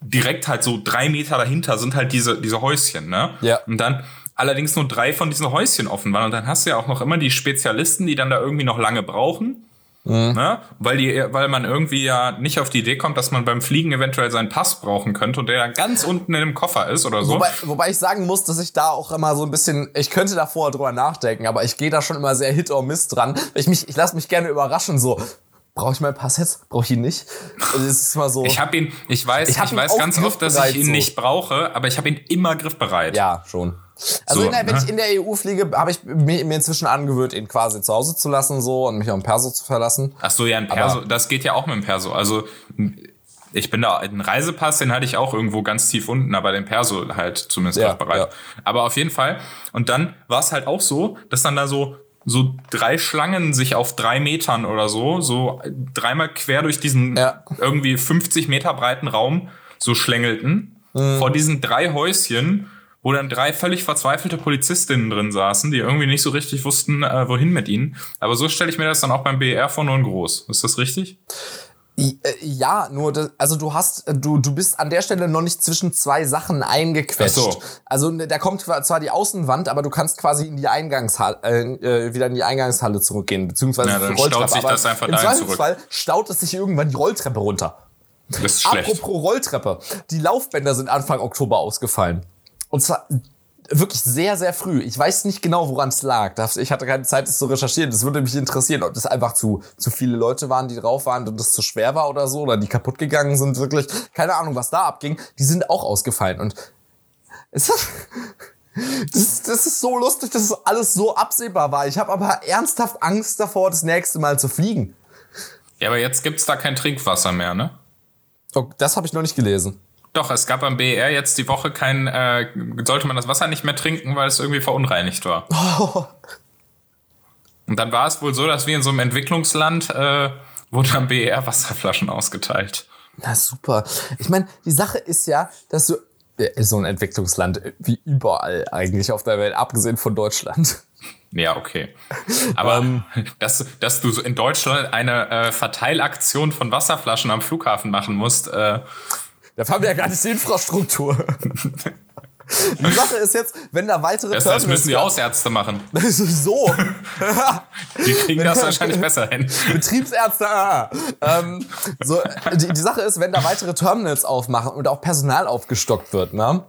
direkt halt so drei Meter dahinter sind halt diese, diese Häuschen, ne? Ja. Und dann allerdings nur drei von diesen Häuschen offen waren und dann hast du ja auch noch immer die Spezialisten, die dann da irgendwie noch lange brauchen. Ne? Weil, die, weil man irgendwie ja nicht auf die Idee kommt, dass man beim Fliegen eventuell seinen Pass brauchen könnte und der dann ganz unten in dem Koffer ist oder so. Wobei, wobei ich sagen muss, dass ich da auch immer so ein bisschen, ich könnte da vorher drüber nachdenken, aber ich gehe da schon immer sehr hit or miss dran. Ich, mich, ich lasse mich gerne überraschen, so, brauche ich meinen Pass jetzt? Brauche ich ihn nicht? Also es ist mal so. Ich habe ihn, ich weiß, Ich ich, weiß ganz oft, dass ich ihn so. nicht brauche, aber ich habe ihn immer griffbereit. ja, schon. Also So, in der, wenn ne? ich in der EU fliege, habe ich mir, inzwischen angewöhnt, ihn quasi zu Hause zu lassen so und mich auf den Perso zu verlassen. Ach so, ja, ein Perso, das geht ja auch mit dem Perso. Also ich bin da, einen Reisepass, den hatte ich auch irgendwo ganz tief unten, aber den Perso halt zumindest Ja, griffbereit. ja. Aber auf jeden Fall. Und dann war es halt auch so, dass dann da so so drei Schlangen sich auf drei Metern oder so, so dreimal quer durch diesen Ja. irgendwie 50 Meter breiten Raum so schlängelten. Mhm. Vor diesen drei Häuschen, wo dann drei völlig verzweifelte Polizistinnen drin saßen, die irgendwie nicht so richtig wussten, äh, wohin mit ihnen. Aber so stelle ich mir das dann auch beim BR vor nur in groß. Ist das richtig? Äh, Ja, nur, das, also du hast, äh, du, du bist an der Stelle noch nicht zwischen zwei Sachen eingequetscht. Ach so. Also ne, da kommt zwar die Außenwand, aber du kannst quasi in die Eingangshalle, äh, äh, wieder in die Eingangshalle zurückgehen, beziehungsweise Ja, die dann Rolltreppe. staut sich das einfach Im Zweifelsfall staut es sich irgendwann die Rolltreppe runter. Das ist schlecht. Apropos Rolltreppe. Die Laufbänder sind Anfang Oktober ausgefallen. Und zwar wirklich sehr, sehr früh. Ich weiß nicht genau, woran es lag. Ich hatte keine Zeit, das zu recherchieren. Das würde mich interessieren, ob das einfach zu, zu viele Leute waren, die drauf waren und das zu schwer war oder so, oder die kaputt gegangen sind, wirklich. Keine Ahnung, was da abging. Die sind auch ausgefallen. Und es *laughs* ist, das, das ist so lustig, dass es alles so absehbar war. Ich habe aber ernsthaft Angst davor, das nächste Mal zu fliegen. Ja, aber jetzt gibt's da kein Trinkwasser mehr, ne? Oh, das habe ich noch nicht gelesen. Doch, es gab am BER jetzt die Woche kein, äh, sollte man das Wasser nicht mehr trinken, weil es irgendwie verunreinigt war. *laughs* Und dann war es wohl so, dass wir in so einem Entwicklungsland äh, wurden am BER Wasserflaschen ausgeteilt. Na super. Ich meine, die Sache ist ja, dass du äh, so ein Entwicklungsland äh, wie überall eigentlich auf der Welt, abgesehen von Deutschland. Ja, okay. Aber Ähm. dass, dass du so in Deutschland eine äh, Verteilaktion von Wasserflaschen am Flughafen machen musst, äh, Da haben wir ja gar nicht die Infrastruktur. Die Sache ist jetzt, wenn da weitere das, das müssen die Hausärzte machen. *laughs* so. *laughs* Die kriegen das wahrscheinlich besser hin. Betriebsärzte. Ah. Ähm, so, die, die Sache ist, wenn da weitere Terminals aufmachen und auch Personal aufgestockt wird, ne?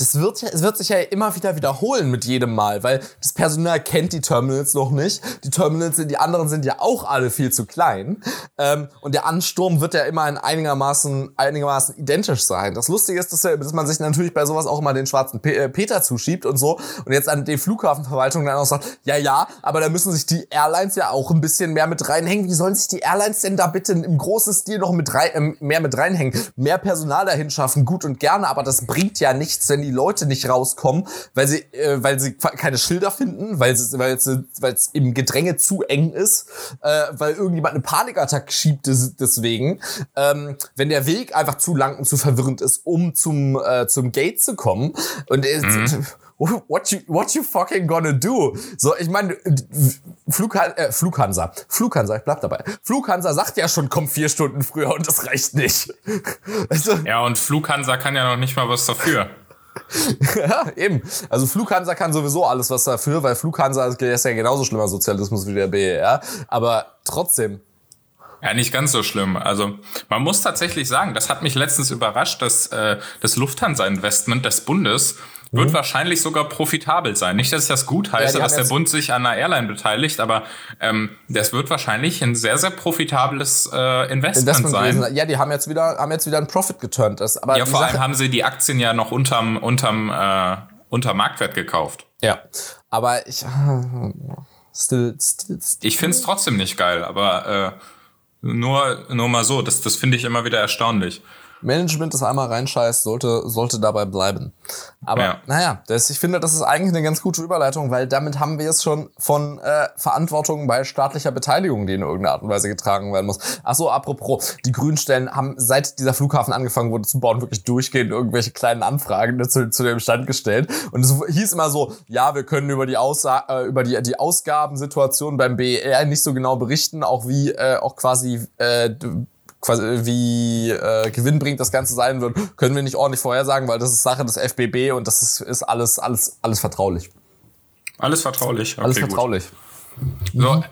Das wird, es wird sich ja immer wieder wiederholen mit jedem Mal, weil das Personal kennt die Terminals noch nicht. Die Terminals, die anderen sind ja auch alle viel zu klein. Ähm, und der Ansturm wird ja immer in einigermaßen, einigermaßen identisch sein. Das Lustige ist, dass, dass man sich natürlich bei sowas auch immer den schwarzen Pe äh, Peter zuschiebt und so. Und jetzt an die Flughafenverwaltung dann auch sagt, ja, ja, aber da müssen sich die Airlines ja auch ein bisschen mehr mit reinhängen. Wie sollen sich die Airlines denn da bitte im großen Stil noch mit rein, äh, mehr mit reinhängen? Mehr Personal dahin schaffen, gut und gerne, aber das bringt ja nichts, wenn die Leute nicht rauskommen, weil sie, äh, weil sie keine Schilder finden, weil es, weil es, im Gedränge zu eng ist, äh, weil irgendjemand eine Panikattacke schiebt des, deswegen. Ähm, wenn der Weg einfach zu lang und zu verwirrend ist, um zum, äh, zum Gate zu kommen. Und es, mhm what you, what you fucking gonna do? So, ich meine, Flughan äh, Flughansa, Flughansa, ich bleib dabei. Flughansa sagt ja schon, komm vier Stunden früher und das reicht nicht. *laughs* Also, ja, und Flughansa kann ja noch nicht mal was dafür. *laughs* ja, eben. Also Flughansa kann sowieso alles was dafür, weil Flughansa ist ja genauso schlimmer Sozialismus wie der BER. Aber trotzdem, ja, nicht ganz so schlimm. Also man muss tatsächlich sagen, das hat mich letztens überrascht, dass äh, das Lufthansa-Investment des Bundes wird mhm. wahrscheinlich sogar profitabel sein. Nicht, dass ich das gut heiße, ja, dass der Bund sich an einer Airline beteiligt, aber ähm, das wird wahrscheinlich ein sehr, sehr profitables äh, Investment, Investment sein. Gewesen. Ja, die haben jetzt wieder, haben jetzt wieder einen Profit geturnt. Das, aber ja, vor Sache allem haben sie die Aktien ja noch unterm, unterm, äh, unter Marktwert gekauft. Ja, aber ich... Still, still, still. Ich find's trotzdem nicht geil, aber äh, nur, nur mal so, das, das finde ich immer wieder erstaunlich. Management, das einmal reinscheißt, sollte, sollte dabei bleiben. Aber ja. naja, das, ich finde, das ist eigentlich eine ganz gute Überleitung, weil damit haben wir es schon von äh, Verantwortung bei staatlicher Beteiligung, die in irgendeiner Art und Weise getragen werden muss. Ach so, apropos, die Grünstellen haben seit dieser Flughafen angefangen wurde zu bauen, wirklich durchgehend irgendwelche kleinen Anfragen zu, zu dem Stand gestellt. Und es hieß immer so, ja, wir können über die, Aussa äh, über die, die Ausgabensituation beim BER nicht so genau berichten, auch wie äh, auch quasi äh, quasi wie äh, gewinnbringend das Ganze sein wird, können wir nicht ordentlich vorhersagen, weil das ist Sache des FBB und das ist, ist alles, alles, alles vertraulich. Alles vertraulich. Okay, alles vertraulich. Gut. So,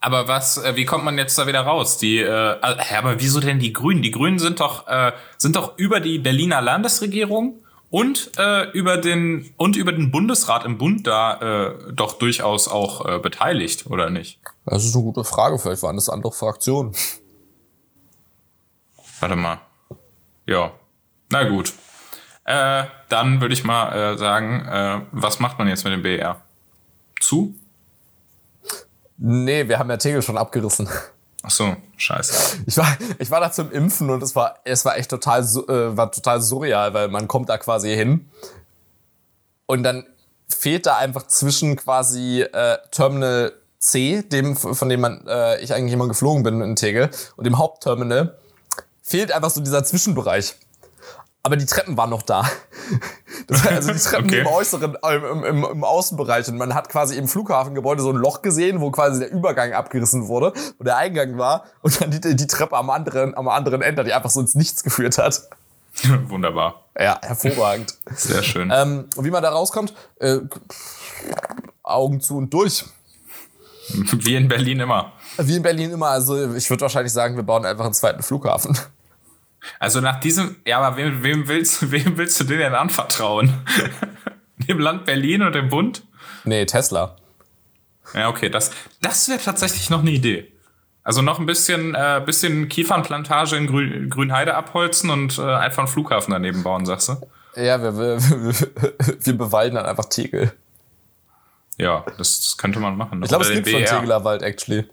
aber was, äh, wie kommt man jetzt da wieder raus? Die, äh, äh, aber wieso denn die Grünen? Die Grünen sind doch, äh, sind doch über die Berliner Landesregierung und äh, über den und über den Bundesrat im Bund da äh, doch durchaus auch äh, beteiligt, oder nicht? Das ist eine gute Frage. Vielleicht waren das andere Fraktionen. Warte mal. Ja. Na gut. Äh, dann würde ich mal äh, sagen, äh, was macht man jetzt mit dem BR? Zu? Nee, wir haben ja Tegel schon abgerissen. Ach so, scheiße. Ich war, ich war da zum Impfen und es war, es war echt total, äh, war total surreal, weil man kommt da quasi hin und dann fehlt da einfach zwischen quasi äh, Terminal C, dem von dem man äh, ich eigentlich immer geflogen bin in Tegel, und dem Hauptterminal fehlt einfach so dieser Zwischenbereich. Aber die Treppen waren noch da. *laughs* Das war also die Treppen okay. im äußeren, im, im, im, Außenbereich. Und man hat quasi im Flughafengebäude so ein Loch gesehen, wo quasi der Übergang abgerissen wurde, wo der Eingang war. Und dann die, die Treppe am anderen, am anderen Ende, die einfach so ins Nichts geführt hat. *laughs* Wunderbar. Ja, hervorragend. Sehr schön. Ähm, wie man da rauskommt, äh, Augen zu und durch. Wie in Berlin immer. Wie in Berlin immer. Also ich würde wahrscheinlich sagen, wir bauen einfach einen zweiten Flughafen. Also nach diesem, ja, aber wem, wem, willst, *laughs* wem willst du den denn anvertrauen? *laughs* dem Land Berlin und dem Bund? Nee, Tesla. Ja, okay, das, das wäre tatsächlich noch eine Idee. Also noch ein bisschen, äh, bisschen Kiefernplantage in Grün, Grünheide abholzen und äh, einfach einen Flughafen daneben bauen, sagst du? Ja, wir, wir, *laughs* wir, bewalden dann einfach Tegel. Ja, das, das könnte man machen. Ich glaube, es gibt schon Tegelerwald, actually.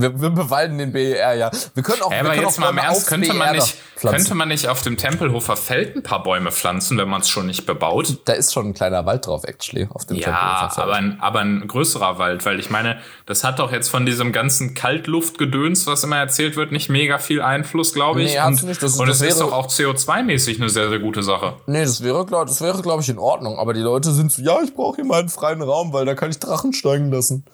Wir, wir bewalden den BER, ja. Wir können auch, ja, aber jetzt mal im Ernst, könnte man, e nicht, könnte man nicht auf dem Tempelhofer Feld ein paar Bäume pflanzen, wenn man es schon nicht bebaut? Da ist schon ein kleiner Wald drauf, actually, auf dem ja, Tempelhofer Feld. Aber ein, aber ein größerer Wald, weil ich meine, das hat doch jetzt von diesem ganzen Kaltluftgedöns, was immer erzählt wird, nicht mega viel Einfluss, glaube ich. Nee, und nicht. Das, und es ist doch auch CO2-mäßig eine sehr, sehr gute Sache. Nee, das wäre, glaube glaub ich, in Ordnung. Aber die Leute sind so, ja, ich brauche hier mal einen freien Raum, weil da kann ich Drachen steigen lassen.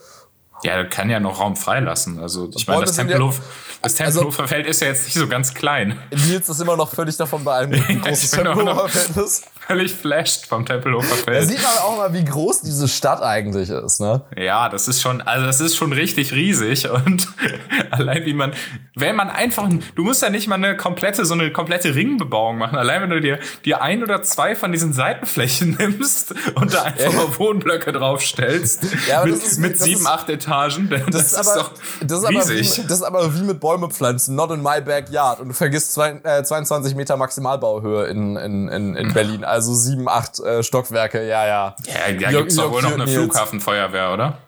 Ja, kann ja noch Raum freilassen. Also ich meine, das Tempelhof, das also Tempelhofer also, Feld ist ja jetzt nicht so ganz klein. Nils ist immer noch völlig davon beeindruckt, wie *laughs* groß das Tempelhofer Feld ist. völlig flasht vom Tempelhofer Da Feld. sieht man auch mal, wie groß diese Stadt eigentlich ist, ne? Ja, das ist schon, also das ist schon richtig riesig und *laughs* allein wie man, wenn man einfach, du musst ja nicht mal eine komplette, so eine komplette Ringbebauung machen. Allein wenn du dir, dir ein oder zwei von diesen Seitenflächen *laughs* nimmst und da einfach mal Wohnblöcke draufstellst. Ja, aber mit ist- mit sieben, acht Etagen. Das, Das, ist, aber, das, ist aber wie, riesig. das ist aber wie mit Bäume pflanzen, not in my backyard. Und du vergisst zwei, äh, 22 Meter Maximalbauhöhe in, in, in, in Berlin. Also sieben, acht äh, Stockwerke, ja, ja. ja, da Jörg- gibt's doch wohl noch eine. Flughafenfeuerwehr, oder?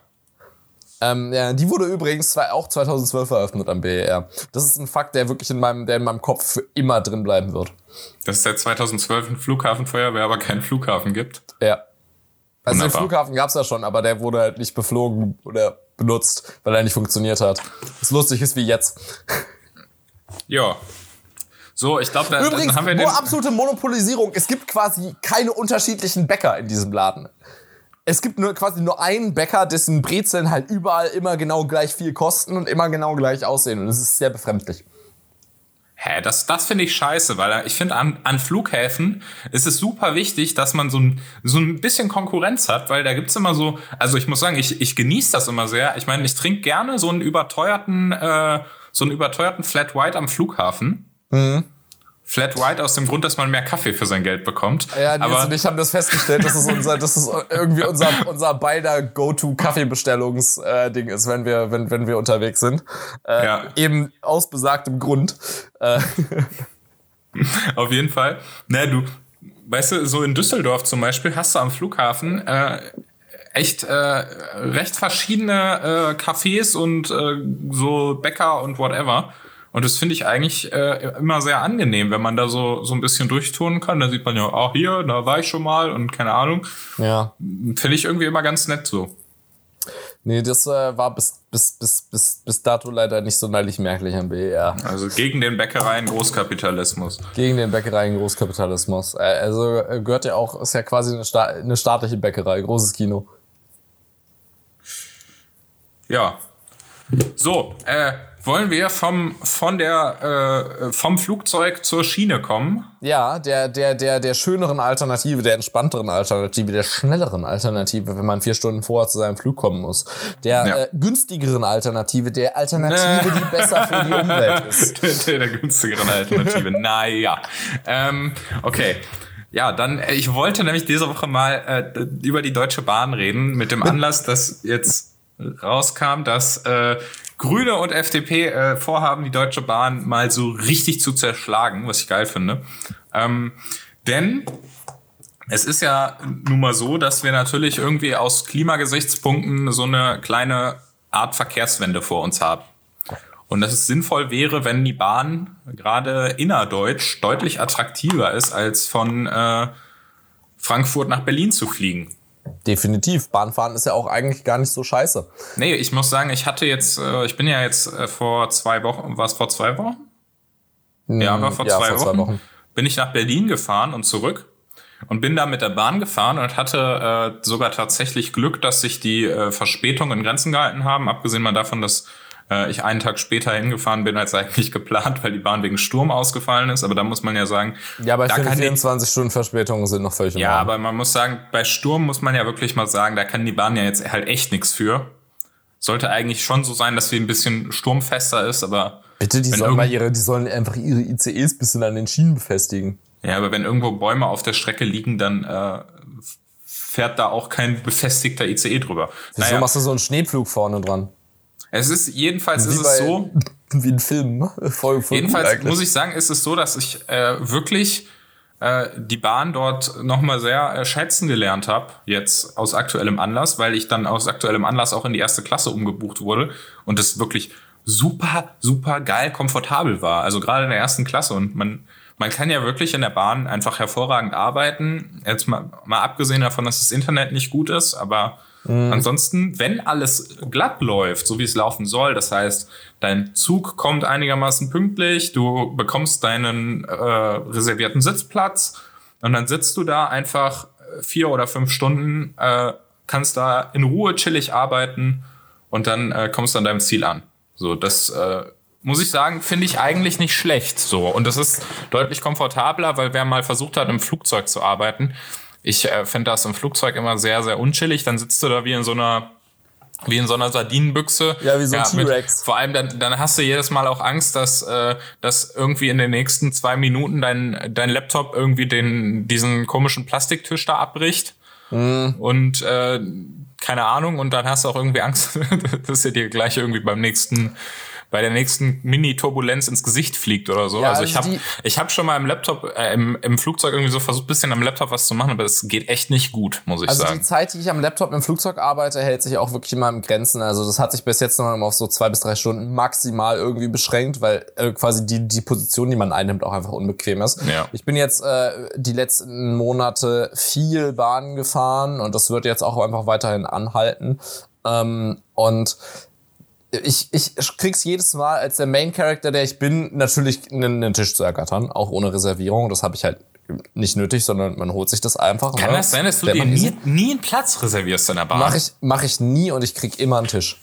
Ähm, ja, die wurde übrigens auch 2012 eröffnet am BER. Das ist ein Fakt, der wirklich in meinem, der in meinem Kopf für immer drin bleiben wird. Dass es seit 2012 eine Flughafenfeuerwehr, aber keinen Flughafen gibt. Ja. Also den Wunderbar. Flughafen gab's ja schon, aber der wurde halt nicht beflogen oder benutzt, weil er nicht funktioniert hat. Was lustig ist wie jetzt. Ja. So, ich glaube, da, Übrigens, haben wir nur absolute Monopolisierung. Es gibt quasi keine unterschiedlichen Bäcker in diesem Laden. Es gibt nur quasi nur einen Bäcker, dessen Brezeln halt überall immer genau gleich viel kosten und immer genau gleich aussehen. Und das ist sehr befremdlich. Hä, das, das finde ich scheiße, weil ich finde, an, an Flughäfen ist es super wichtig, dass man so ein, so ein bisschen Konkurrenz hat, weil da gibt's immer so, also ich muss sagen, ich, ich genieße das immer sehr. Ich meine, ich trinke gerne so einen überteuerten, äh, so einen überteuerten Flat White am Flughafen. Mhm. Flat White aus dem Grund, dass man mehr Kaffee für sein Geld bekommt. Ja, Nils aber und ich haben das festgestellt, dass es unser, dass es irgendwie unser, unser beider Go-To-Kaffeebestellungs-Ding ist, wenn wir, wenn, wenn wir unterwegs sind. Äh, Ja. Eben aus besagtem Grund. Äh, *laughs* Auf jeden Fall. Na, du, weißt du, so in Düsseldorf zum Beispiel hast du am Flughafen äh, echt äh, recht verschiedene äh, Cafés und äh, so Bäcker und whatever. Und das finde ich eigentlich äh, immer sehr angenehm, wenn man da so, so ein bisschen durchtun kann. Da sieht man ja, auch hier, da war ich schon mal und keine Ahnung. ja. Finde ich irgendwie immer ganz nett so. Nee, das äh, war bis, bis, bis, bis, bis dato leider nicht sonderlich merklich am BER. Also gegen den Bäckereien Großkapitalismus. Gegen den Bäckereien-Großkapitalismus. Äh, also äh, gehört ja auch, ist ja quasi eine, sta eine staatliche Bäckerei, großes Kino. Ja. So, äh, wollen wir vom, von der, äh, vom Flugzeug zur Schiene kommen? Ja, der, der, der, der schöneren Alternative, der entspannteren Alternative, der schnelleren Alternative, wenn man vier Stunden vorher zu seinem Flug kommen muss. Der Ja. äh, günstigeren Alternative, der Alternative, die besser für die Umwelt *laughs* ist. der, der günstigeren Alternative. *laughs* naja. Ähm, okay. Ja, dann, äh, ich wollte nämlich diese Woche mal äh, über die Deutsche Bahn reden, mit dem Anlass, dass jetzt rauskam, dass äh, Grüne und FDP äh, vorhaben, die Deutsche Bahn mal so richtig zu zerschlagen, was ich geil finde. Ähm, denn es ist ja nun mal so, dass wir natürlich irgendwie aus Klimagesichtspunkten so eine kleine Art Verkehrswende vor uns haben. Und dass es sinnvoll wäre, wenn die Bahn gerade innerdeutsch deutlich attraktiver ist, als von äh, Frankfurt nach Berlin zu fliegen. Definitiv. Bahnfahren ist ja auch eigentlich gar nicht so scheiße. Nee, ich muss sagen, ich hatte jetzt, äh, ich bin ja jetzt äh, vor zwei Wochen, war es vor zwei Wochen? Ja, war vor, ja, zwei, vor zwei Wochen, Wochen. Bin ich nach Berlin gefahren und zurück und bin da mit der Bahn gefahren und hatte äh, sogar tatsächlich Glück, dass sich die äh, Verspätungen in Grenzen gehalten haben, abgesehen mal davon, dass äh, ich einen Tag später hingefahren bin als eigentlich *laughs* geplant, weil die Bahn wegen Sturm ausgefallen ist. Aber da muss man ja sagen, Ja, aber ich da die, 24 Stunden Verspätungen sind noch völlig ja, aber man muss sagen, bei Sturm muss man ja wirklich mal sagen, da kann die Bahn ja jetzt halt echt nichts für. Sollte eigentlich schon so sein, dass sie ein bisschen sturmfester ist, aber Bitte, die sollen mal ihre, die sollen einfach ihre ICEs bisschen an den Schienen befestigen. Ja, aber wenn irgendwo Bäume auf der Strecke liegen, dann äh, fährt da auch kein befestigter ICE drüber. Wieso Naja, machst du so einen Schneepflug vorne dran? Es ist jedenfalls ist es so. *laughs* Wie ein Film. ne? Voll, voll Jedenfalls muss ich sagen, ist es so, dass ich äh, wirklich äh, die Bahn dort nochmal sehr äh, schätzen gelernt habe, jetzt aus aktuellem Anlass, weil ich dann aus aktuellem Anlass auch in die erste Klasse umgebucht wurde und das wirklich super, super geil komfortabel war. Also gerade in der ersten Klasse und man man kann ja wirklich in der Bahn einfach hervorragend arbeiten. Jetzt mal, mal abgesehen davon, dass das Internet nicht gut ist, aber ansonsten, wenn alles glatt läuft, so wie es laufen soll, das heißt, dein Zug kommt einigermaßen pünktlich, du bekommst deinen äh, reservierten Sitzplatz und dann sitzt du da einfach vier oder fünf Stunden, äh, kannst da in Ruhe chillig arbeiten und dann äh, kommst du an deinem Ziel an. So, das äh, muss ich sagen, finde ich eigentlich nicht schlecht so. Und das ist deutlich komfortabler, weil wer mal versucht hat, im Flugzeug zu arbeiten, ich äh, finde das im Flugzeug immer sehr, sehr unchillig. Dann sitzt du da wie in so einer wie in so einer Sardinenbüchse. Ja, wie so ein mit- T-Rex. Vor allem dann, dann hast du jedes Mal auch Angst, dass, äh, dass irgendwie in den nächsten zwei Minuten dein, dein Laptop irgendwie den, diesen komischen Plastiktisch da abbricht. Mhm. Und äh, keine Ahnung, und dann hast du auch irgendwie Angst, *laughs* dass er dir gleich irgendwie beim nächsten bei der nächsten Mini-Turbulenz ins Gesicht fliegt oder so. Ja, also, also ich habe ich hab schon mal im Laptop, äh, im, im Flugzeug irgendwie so versucht, bisschen am Laptop was zu machen, aber es geht echt nicht gut, muss ich Also sagen. die Zeit, die ich am Laptop im Flugzeug arbeite, hält sich auch wirklich immer im Grenzen. Also das hat sich bis jetzt noch immer auf so zwei bis drei Stunden maximal irgendwie beschränkt, weil äh, quasi die, die Position, die man einnimmt, auch einfach unbequem ist. Ja. Ich bin jetzt äh, die letzten Monate viel Bahn gefahren und das wird jetzt auch einfach weiterhin anhalten. Ähm, und ich, ich krieg's jedes Mal als der Main Character, der ich bin, natürlich einen, Tisch zu ergattern, auch ohne Reservierung. Das habe ich halt nicht nötig, sondern man holt sich das einfach. Kann ne? das sein, dass du dir nie, nie einen Platz reservierst in der Bahn? Mach ich, mach ich nie und ich krieg immer einen Tisch.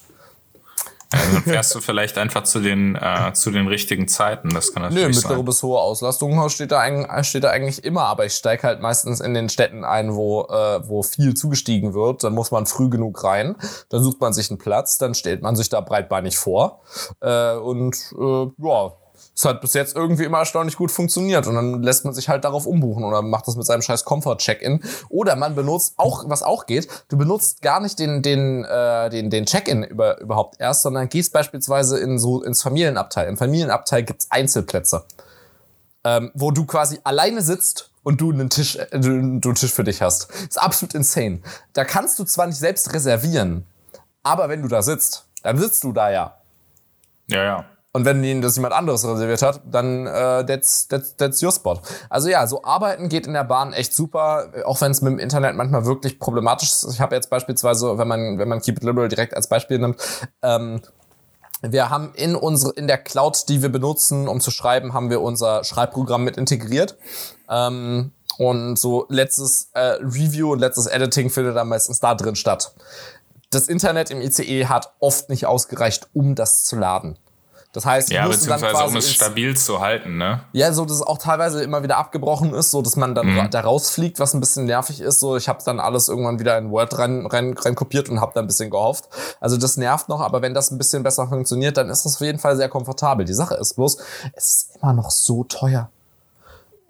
Also dann fährst du vielleicht einfach zu den, äh, zu den richtigen Zeiten. Das kann Nö, natürlich mittlere sein. bis hohe Auslastung steht da, eigentlich, steht da eigentlich immer, aber ich steige halt meistens in den Städten ein, wo, äh, wo viel zugestiegen wird. Dann muss man früh genug rein, dann sucht man sich einen Platz, dann stellt man sich da breitbeinig vor. Äh, und äh, ja, es hat bis jetzt irgendwie immer erstaunlich gut funktioniert und dann lässt man sich halt darauf umbuchen oder macht das mit seinem scheiß Comfort-Check-In. Oder man benutzt auch, was auch geht, du benutzt gar nicht den, den, äh, den, den Check-In über, überhaupt erst, sondern gehst beispielsweise in so ins Familienabteil. Im Familienabteil gibt's Einzelplätze, ähm, wo du quasi alleine sitzt und du einen Tisch, äh, du einen Tisch für dich hast. ist absolut insane. Da kannst du zwar nicht selbst reservieren, aber wenn du da sitzt, dann sitzt du da ja. Ja, ja. Und wenn ihnen das jemand anderes reserviert hat, dann äh, that's, that's, that's your spot. Also ja, so arbeiten geht in der Bahn echt super, auch wenn es mit dem Internet manchmal wirklich problematisch ist. Ich habe jetzt beispielsweise, wenn man, wenn man Keep It Liberal direkt als Beispiel nimmt, ähm, wir haben in unsere, in der Cloud, die wir benutzen, um zu schreiben, haben wir unser Schreibprogramm mit integriert. Ähm, und so letztes äh, Review und letztes Editing findet dann meistens da drin statt. Das Internet im ICE hat oft nicht ausgereicht, um das zu laden. Das heißt, Ja, beziehungsweise um es stabil zu halten, ne? ja, so dass es auch teilweise immer wieder abgebrochen ist, so dass man dann Mhm. da rausfliegt, was ein bisschen nervig ist. So, ich habe dann alles irgendwann wieder in Word rein, rein, rein kopiert und habe da ein bisschen gehofft. Also das nervt noch, aber wenn das ein bisschen besser funktioniert, dann ist das auf jeden Fall sehr komfortabel. Die Sache ist bloß, es ist immer noch so teuer.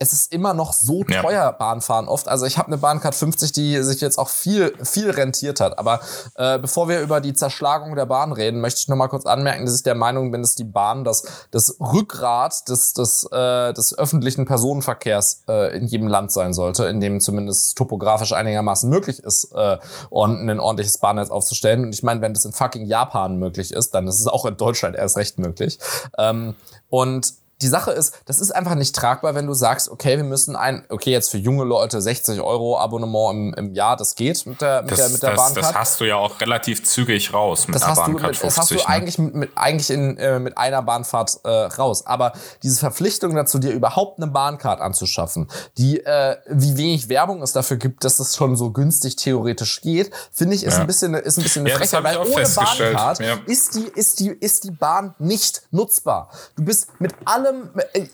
Es ist immer noch so Ja. teuer Bahnfahren oft. Also ich habe eine Bahncard 50, die sich jetzt auch viel viel rentiert hat. Aber äh, bevor wir über die Zerschlagung der Bahn reden, möchte ich noch mal kurz anmerken, dass ich der Meinung bin, dass die Bahn das das Rückgrat des des äh, des öffentlichen Personenverkehrs äh, in jedem Land sein sollte, in dem zumindest topografisch einigermaßen möglich ist, äh, und ein ordentliches Bahnnetz aufzustellen. Und ich meine, wenn das in fucking Japan möglich ist, dann ist es auch in Deutschland erst recht möglich. Ähm, und die Sache ist, das ist einfach nicht tragbar, wenn du sagst, okay, wir müssen ein, okay, jetzt für junge Leute 60 Euro Abonnement im, im Jahr, das geht mit der, mit Das, der, mit der das, Bahncard. das hast du ja auch relativ zügig raus mit Das der hast, du, Bahncard mit, das hast 50. du ne? eigentlich, mit, mit, eigentlich in, äh, mit einer Bahnfahrt äh, raus. Aber diese Verpflichtung dazu, dir überhaupt eine Bahncard anzuschaffen, die, äh, wie wenig Werbung es dafür gibt, dass das schon so günstig theoretisch geht, finde ich, ist Ja. ein bisschen, ist ein bisschen eine Ja, Frechheit, weil ohne Bahncard ja. ist, die, ist, die, ist die Bahn nicht nutzbar. Du bist mit allem, äh,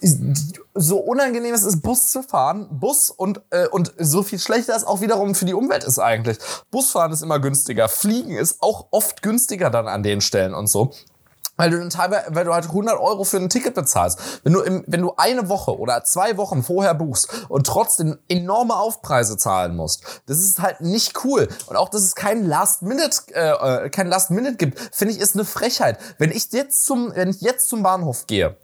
so unangenehm es ist, Bus zu fahren, Bus und, äh, und so viel schlechter es auch wiederum für die Umwelt ist eigentlich. Busfahren ist immer günstiger, Fliegen ist auch oft günstiger dann an den Stellen und so. Weil du dann teilweise, weil du halt 100 Euro für ein Ticket bezahlst. Wenn du im, wenn du eine Woche oder zwei Wochen vorher buchst und trotzdem enorme Aufpreise zahlen musst, das ist halt nicht cool. Und auch, dass es kein Last Minute, äh, äh, Last gibt, finde ich, ist eine Frechheit. Wenn ich jetzt zum, wenn ich jetzt zum Bahnhof gehe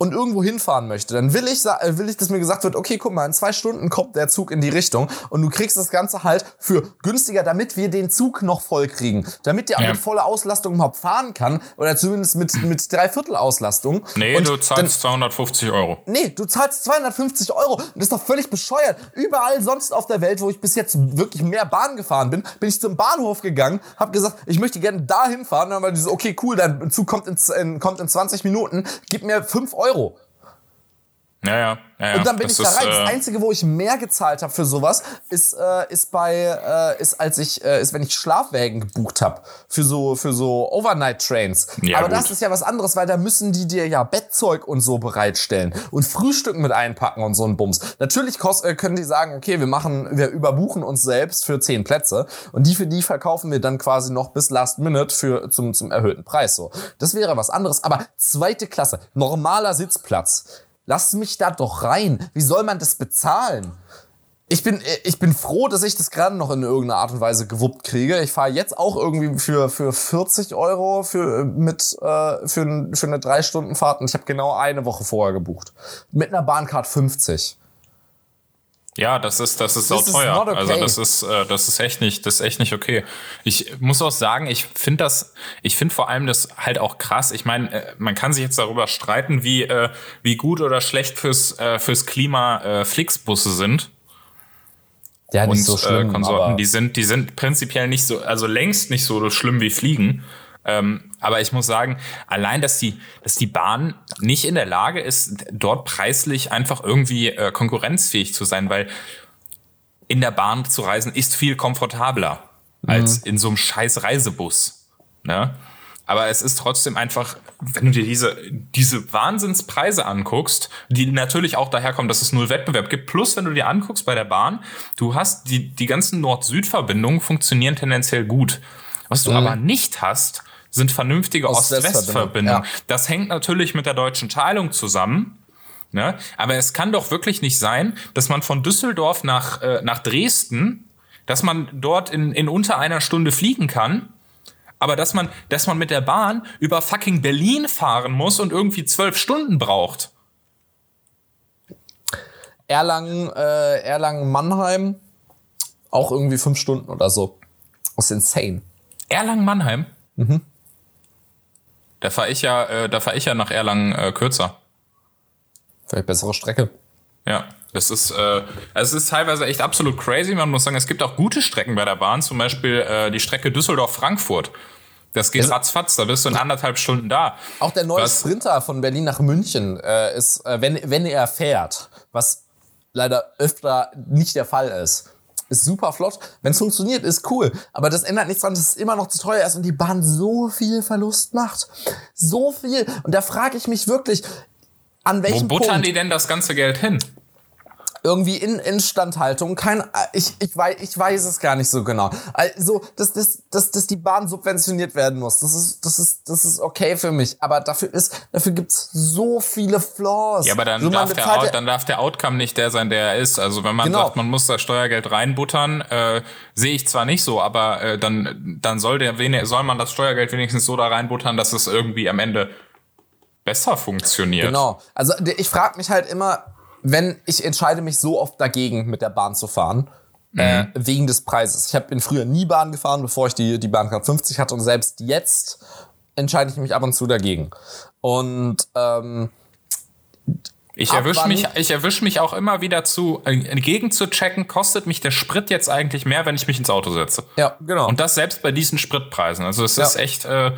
und irgendwo hinfahren möchte, dann will ich, äh, will ich, dass mir gesagt wird, okay, guck mal, in zwei Stunden kommt der Zug in die Richtung und du kriegst das Ganze halt für günstiger, damit wir den Zug noch voll kriegen. Damit der auch Ja. mit voller Auslastung überhaupt fahren kann oder zumindest mit, mit Dreiviertel Auslastung. Nee, und du dann- zahlst 250 Euro. Nee, du zahlst 250 Euro. Und das ist doch völlig bescheuert. Überall sonst auf der Welt, wo ich bis jetzt wirklich mehr Bahn gefahren bin, bin ich zum Bahnhof gegangen, habe gesagt, ich möchte gerne dahin fahren. Dann war die so, okay, cool, dein Zug kommt in, in, kommt in 20 Minuten, gib mir 5 Euro. Ja, ja. ja, ja. Und dann bin Das ich da ist, rein. Das äh, Einzige, wo ich mehr gezahlt habe für sowas, ist, äh, ist bei, äh, ist als ich, äh, ist wenn ich Schlafwägen gebucht habe für so, für so Overnight-Trains. Ja, Aber gut. das ist ja was anderes, weil da müssen die dir ja Bettzeug und so bereitstellen und Frühstück mit einpacken und so ein Bums. Natürlich kost, äh, können die sagen, okay, wir machen, wir überbuchen uns selbst für zehn Plätze und die für die verkaufen wir dann quasi noch bis Last Minute für zum zum erhöhten Preis. So, das wäre was anderes. Aber zweite Klasse, normaler Sitzplatz. Lass mich da doch rein. Wie soll man das bezahlen? Ich bin, ich bin froh, dass ich das gerade noch in irgendeiner Art und Weise gewuppt kriege. Ich fahre jetzt auch irgendwie für, für 40 Euro für, mit, äh, für, für eine drei Stunden Fahrt und ich habe genau eine Woche vorher gebucht. Mit einer Bahncard 50. Ja, das ist das ist This is teuer. not okay. Also das ist äh, das ist echt nicht das ist echt nicht okay. Ich muss auch sagen, ich finde das ich finde vor allem das halt auch krass. Ich meine, äh, man kann sich jetzt darüber streiten, wie äh, wie gut oder schlecht fürs äh, fürs Klima äh, Flixbusse sind Ja, und äh, Konsorten. Die sind die sind prinzipiell nicht so also längst nicht so schlimm wie Fliegen. Ähm, aber ich muss sagen, allein, dass die, dass die Bahn nicht in der Lage ist, dort preislich einfach irgendwie äh, konkurrenzfähig zu sein, weil in der Bahn zu reisen ist viel komfortabler als in so einem scheiß Reisebus. Ne? Aber es ist trotzdem einfach, wenn du dir diese, diese Wahnsinnspreise anguckst, die natürlich auch daherkommen, dass es null Wettbewerb gibt. Plus, wenn du dir anguckst bei der Bahn, du hast die, die ganzen Nord-Süd-Verbindungen funktionieren tendenziell gut. Was du aber nicht hast, sind vernünftige Ost-West-Verbindungen, ja. Das hängt natürlich mit der deutschen Teilung zusammen. Ne? Aber es kann doch wirklich nicht sein, dass man von Düsseldorf nach, äh, nach Dresden, dass man dort in, in unter einer Stunde fliegen kann, aber dass man, dass man mit der Bahn über fucking Berlin fahren muss und irgendwie zwölf Stunden braucht. Erlangen, äh, Erlangen, Mannheim, auch irgendwie fünf Stunden oder so. Das ist insane. Erlangen-Mannheim? Da fahre ich ja, äh, da fahre ich ja nach Erlangen äh, kürzer. Vielleicht bessere Strecke. Ja, das ist, äh, also es ist teilweise echt absolut crazy. Man muss sagen, es gibt auch gute Strecken bei der Bahn, zum Beispiel äh, die Strecke Düsseldorf-Frankfurt. Das geht Es- ratzfatz, da bist du in anderthalb Stunden da. Auch der neue Was- Sprinter von Berlin nach München äh, ist, äh, wenn, wenn er fährt, was leider öfter nicht der Fall ist, ist super flott. Wenn es funktioniert, ist cool. Aber das ändert nichts daran, dass es immer noch zu teuer ist und die Bahn so viel Verlust macht. So viel. Und da frage ich mich wirklich, an Wo welchem buttern Punkt die denn das ganze Geld hin? Irgendwie in Instandhaltung, kein, ich, ich, weiß, ich weiß es gar nicht so genau. Also, dass, dass, dass, dass die Bahn subventioniert werden muss, das ist, das ist, das ist okay für mich. Aber dafür ist, dafür gibt's so viele Flaws. Ja, aber dann, so, darf der, Out, dann darf der Outcome nicht der sein, der er ist. Also wenn man Genau. sagt, man muss das Steuergeld reinbuttern, äh, sehe ich zwar nicht so, aber äh, dann, dann soll, der, wen- soll man das Steuergeld wenigstens so da reinbuttern, dass es irgendwie am Ende besser funktioniert. Genau. Also ich frage mich halt immer, wenn ich entscheide mich so oft dagegen, mit der Bahn zu fahren, äh, wegen des Preises. Ich hab, bin früher nie Bahn gefahren, bevor ich die, die Bahncard 50 hatte und selbst jetzt entscheide ich mich ab und zu dagegen. Und ähm, Ich erwische mich, ich erwisch mich auch immer wieder zu, äh, gegen zu checken, kostet mich der Sprit jetzt eigentlich mehr, wenn ich mich ins Auto setze. ja, genau. Und das selbst bei diesen Spritpreisen. Also es Ja. ist echt, äh,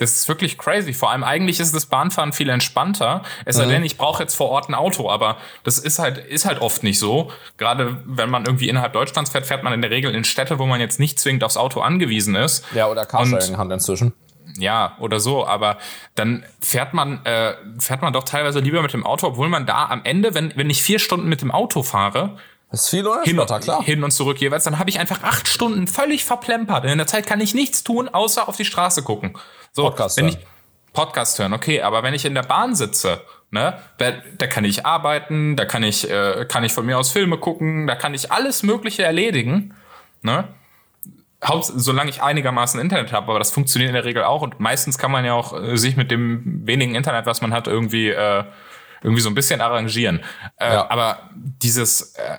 das ist wirklich crazy. Vor allem eigentlich ist das Bahnfahren viel entspannter. Es Mhm. sei denn, ich brauche jetzt vor Ort ein Auto, aber das ist halt, ist halt oft nicht so. Gerade wenn man irgendwie innerhalb Deutschlands fährt, fährt man in der Regel in Städte, wo man jetzt nicht zwingend aufs Auto angewiesen ist. ja, oder Carsharing haben inzwischen. Ja, oder so, aber dann fährt man, äh, fährt man doch teilweise lieber mit dem Auto, obwohl man da am Ende, wenn, wenn ich vier Stunden mit dem Auto fahre, Das ist viel, oder? hin, Flotter, klar. hin und zurück jeweils, dann habe ich einfach acht Stunden völlig verplempert. In der Zeit kann ich nichts tun, außer auf die Straße gucken. So, Podcast wenn hören. ich Podcast hören, okay, aber wenn ich in der Bahn sitze, ne, da, da kann ich arbeiten, da kann ich, äh, kann ich von mir aus Filme gucken, da kann ich alles Mögliche erledigen, ne? Haupt, solange ich einigermaßen Internet habe, aber das funktioniert in der Regel auch und meistens kann man ja auch äh, sich mit dem wenigen Internet, was man hat, irgendwie äh, irgendwie so ein bisschen arrangieren. Äh, Ja. Aber dieses äh,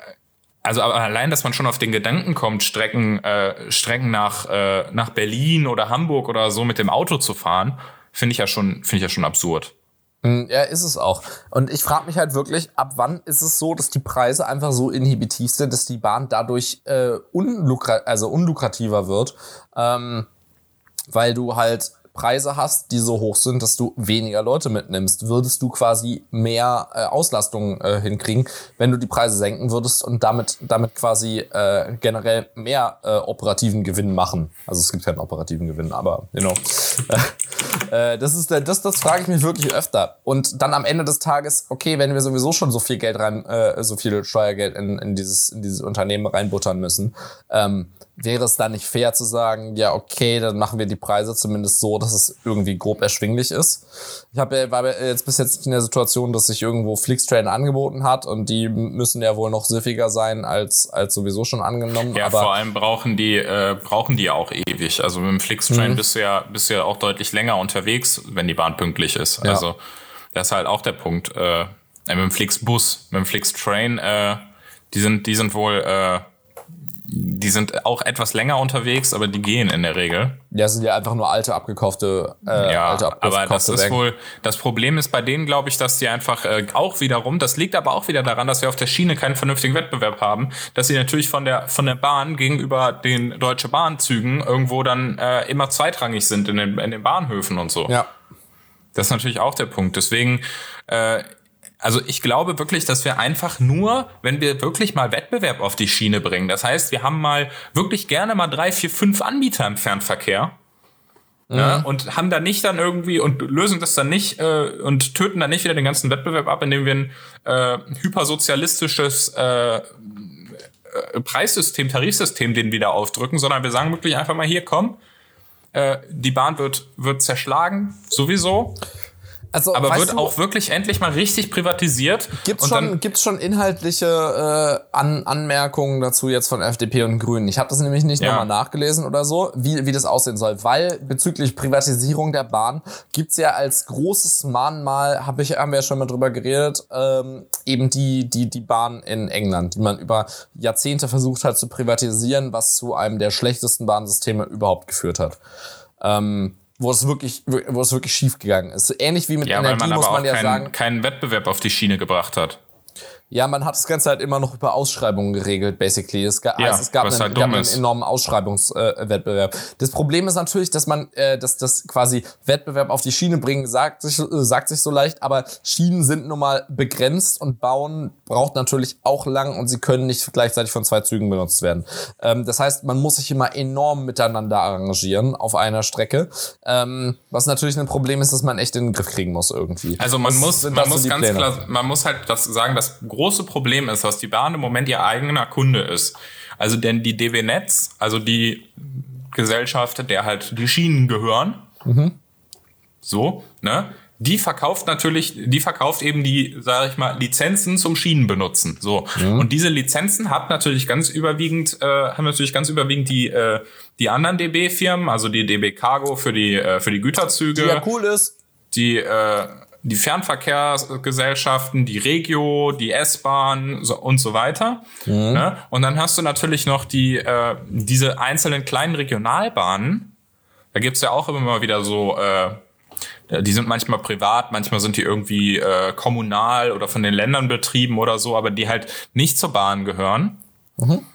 also aber allein, dass man schon auf den Gedanken kommt, Strecken, äh, Strecken nach, äh, nach Berlin oder Hamburg oder so mit dem Auto zu fahren, finde ich ja schon, finde ich ja schon absurd. Ja, ist es auch. Und ich frage mich halt wirklich, ab wann ist es so, dass die Preise einfach so inhibitiv sind, dass die Bahn dadurch äh, unlukra also unlukrativer wird, ähm, weil du halt Preise hast, die so hoch sind, dass du weniger Leute mitnimmst, würdest du quasi mehr äh, Auslastung äh, hinkriegen, wenn du die Preise senken würdest und damit, damit quasi äh, generell mehr äh, operativen Gewinn machen. Also es gibt keinen operativen Gewinn, aber you know. *laughs* äh, das ist das, das frage ich mich wirklich öfter. Und dann am Ende des Tages, okay, wenn wir sowieso schon so viel Geld rein, äh, so viel Steuergeld in, in dieses, in dieses Unternehmen reinbuttern müssen, ähm, wäre es dann nicht fair zu sagen, ja, okay, dann machen wir die Preise zumindest so, dass es irgendwie grob erschwinglich ist. Ich habe war jetzt bis jetzt in der Situation, dass sich irgendwo Flixtrain angeboten hat und die müssen ja wohl noch siffiger sein als als sowieso schon angenommen. Ja, vor allem brauchen die äh, brauchen die ja auch ewig. Also mit dem Flixtrain mhm. bist du ja bist du ja auch deutlich länger unterwegs, wenn die Bahn pünktlich ist. Ja. Also das ist halt auch der Punkt. Äh, mit dem Flixbus, mit dem Flixtrain, äh, die sind die sind wohl äh, die sind auch etwas länger unterwegs, aber die gehen in der Regel. Ja, sind ja einfach nur alte abgekaufte. Äh, ja, alte abgekaufte aber das ist wohl das Problem ist bei denen, glaube ich, dass die einfach äh, auch wiederum. Das liegt aber auch wieder daran, dass wir auf der Schiene keinen vernünftigen Wettbewerb haben, dass sie natürlich von der von der Bahn gegenüber den Deutsche Bahnzügen irgendwo dann äh, immer zweitrangig sind in den in den Bahnhöfen und so. Ja. Das ist natürlich auch der Punkt. Deswegen äh, also ich glaube wirklich, dass wir einfach nur, wenn wir wirklich mal Wettbewerb auf die Schiene bringen, das heißt, wir haben mal wirklich gerne mal drei, vier, fünf Anbieter im Fernverkehr, mhm. ja, und haben da nicht dann irgendwie und lösen das dann nicht äh, und töten dann nicht wieder den ganzen Wettbewerb ab, indem wir ein äh, hypersozialistisches äh, äh Preissystem, Tarifsystem den wieder aufdrücken, sondern wir sagen wirklich einfach mal hier, komm, äh, die Bahn wird, wird zerschlagen, sowieso. Also, aber wird du, auch wirklich endlich mal richtig privatisiert. Gibt's schon, gibt's schon inhaltliche äh, An Anmerkungen dazu jetzt von FDP und Grünen? Ich habe das nämlich nicht ja. nochmal nachgelesen oder so, wie, wie das aussehen soll. Weil bezüglich Privatisierung der Bahn gibt's ja als großes Mahnmal, hab ich, haben wir ja schon mal drüber geredet, ähm, eben die, die, die Bahn in England, die man über Jahrzehnte versucht hat zu privatisieren, was zu einem der schlechtesten Bahnsysteme überhaupt geführt hat. Ähm, wo es wirklich, wo es wirklich schief gegangen ist. Ähnlich wie mit ja, Energie man muss man ja keinen, sagen. keinen Wettbewerb auf die Schiene gebracht hat. Ja, man hat das Ganze halt immer noch über Ausschreibungen geregelt, basically. Es, ga, ja, also es gab, einen, halt gab einen, enormen Ausschreibungswettbewerb. Äh, das Problem ist natürlich, dass man, äh, dass das quasi Wettbewerb auf die Schiene bringen sagt sich, äh, sagt sich so leicht, aber Schienen sind nun mal begrenzt und bauen braucht natürlich auch lang und sie können nicht gleichzeitig von zwei Zügen benutzt werden. Ähm, das heißt, man muss sich immer enorm miteinander arrangieren auf einer Strecke. Ähm, was natürlich ein Problem ist, dass man echt in den Griff kriegen muss irgendwie. Also man das muss, man muss ganz Pläne. klar, man muss halt das sagen, dass große Problem ist, dass die Bahn im Moment ihr eigener Kunde ist. Also denn die DB Netz, also die Gesellschaft, der halt die Schienen gehören, mhm. so, ne? Die verkauft natürlich, die verkauft eben die, sage ich mal, Lizenzen zum Schienenbenutzen. So mhm. und diese Lizenzen hat natürlich ganz überwiegend, äh, haben natürlich ganz überwiegend die äh, die anderen DB-Firmen, also die DB Cargo für die äh, für die Güterzüge. Die ja cool ist. Die äh, die Fernverkehrsgesellschaften, die Regio, die S-Bahn so, und so weiter. Mhm. Ne? Und dann hast du natürlich noch die äh, diese einzelnen kleinen Regionalbahnen. Da gibt's ja auch immer mal wieder so, äh, die sind manchmal privat, manchmal sind die irgendwie äh, kommunal oder von den Ländern betrieben oder so, aber die halt nicht zur Bahn gehören. Mhm.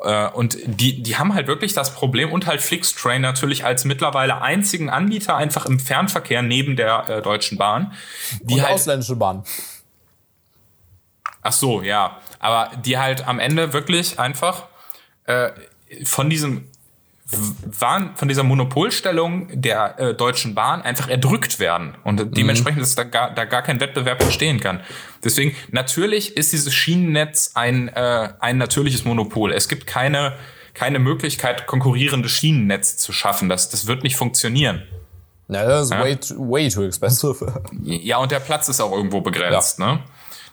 Äh, und die, die haben halt wirklich das Problem und halt Flixtrain natürlich als mittlerweile einzigen Anbieter einfach im Fernverkehr neben der äh, Deutschen Bahn. Die und halt, ausländische Bahn. Ach so, ja. Aber die halt am Ende wirklich einfach äh, von diesem waren von dieser Monopolstellung der äh, Deutschen Bahn einfach erdrückt werden und mhm. dementsprechend ist da gar, da gar kein Wettbewerb entstehen kann. Deswegen natürlich ist dieses Schienennetz ein äh, ein natürliches Monopol. Es gibt keine keine Möglichkeit konkurrierende Schienennetz zu schaffen. Das das wird nicht funktionieren. Ja, das ist ja? way, way too expensive. Ja, und der Platz ist auch irgendwo begrenzt, ja. ne?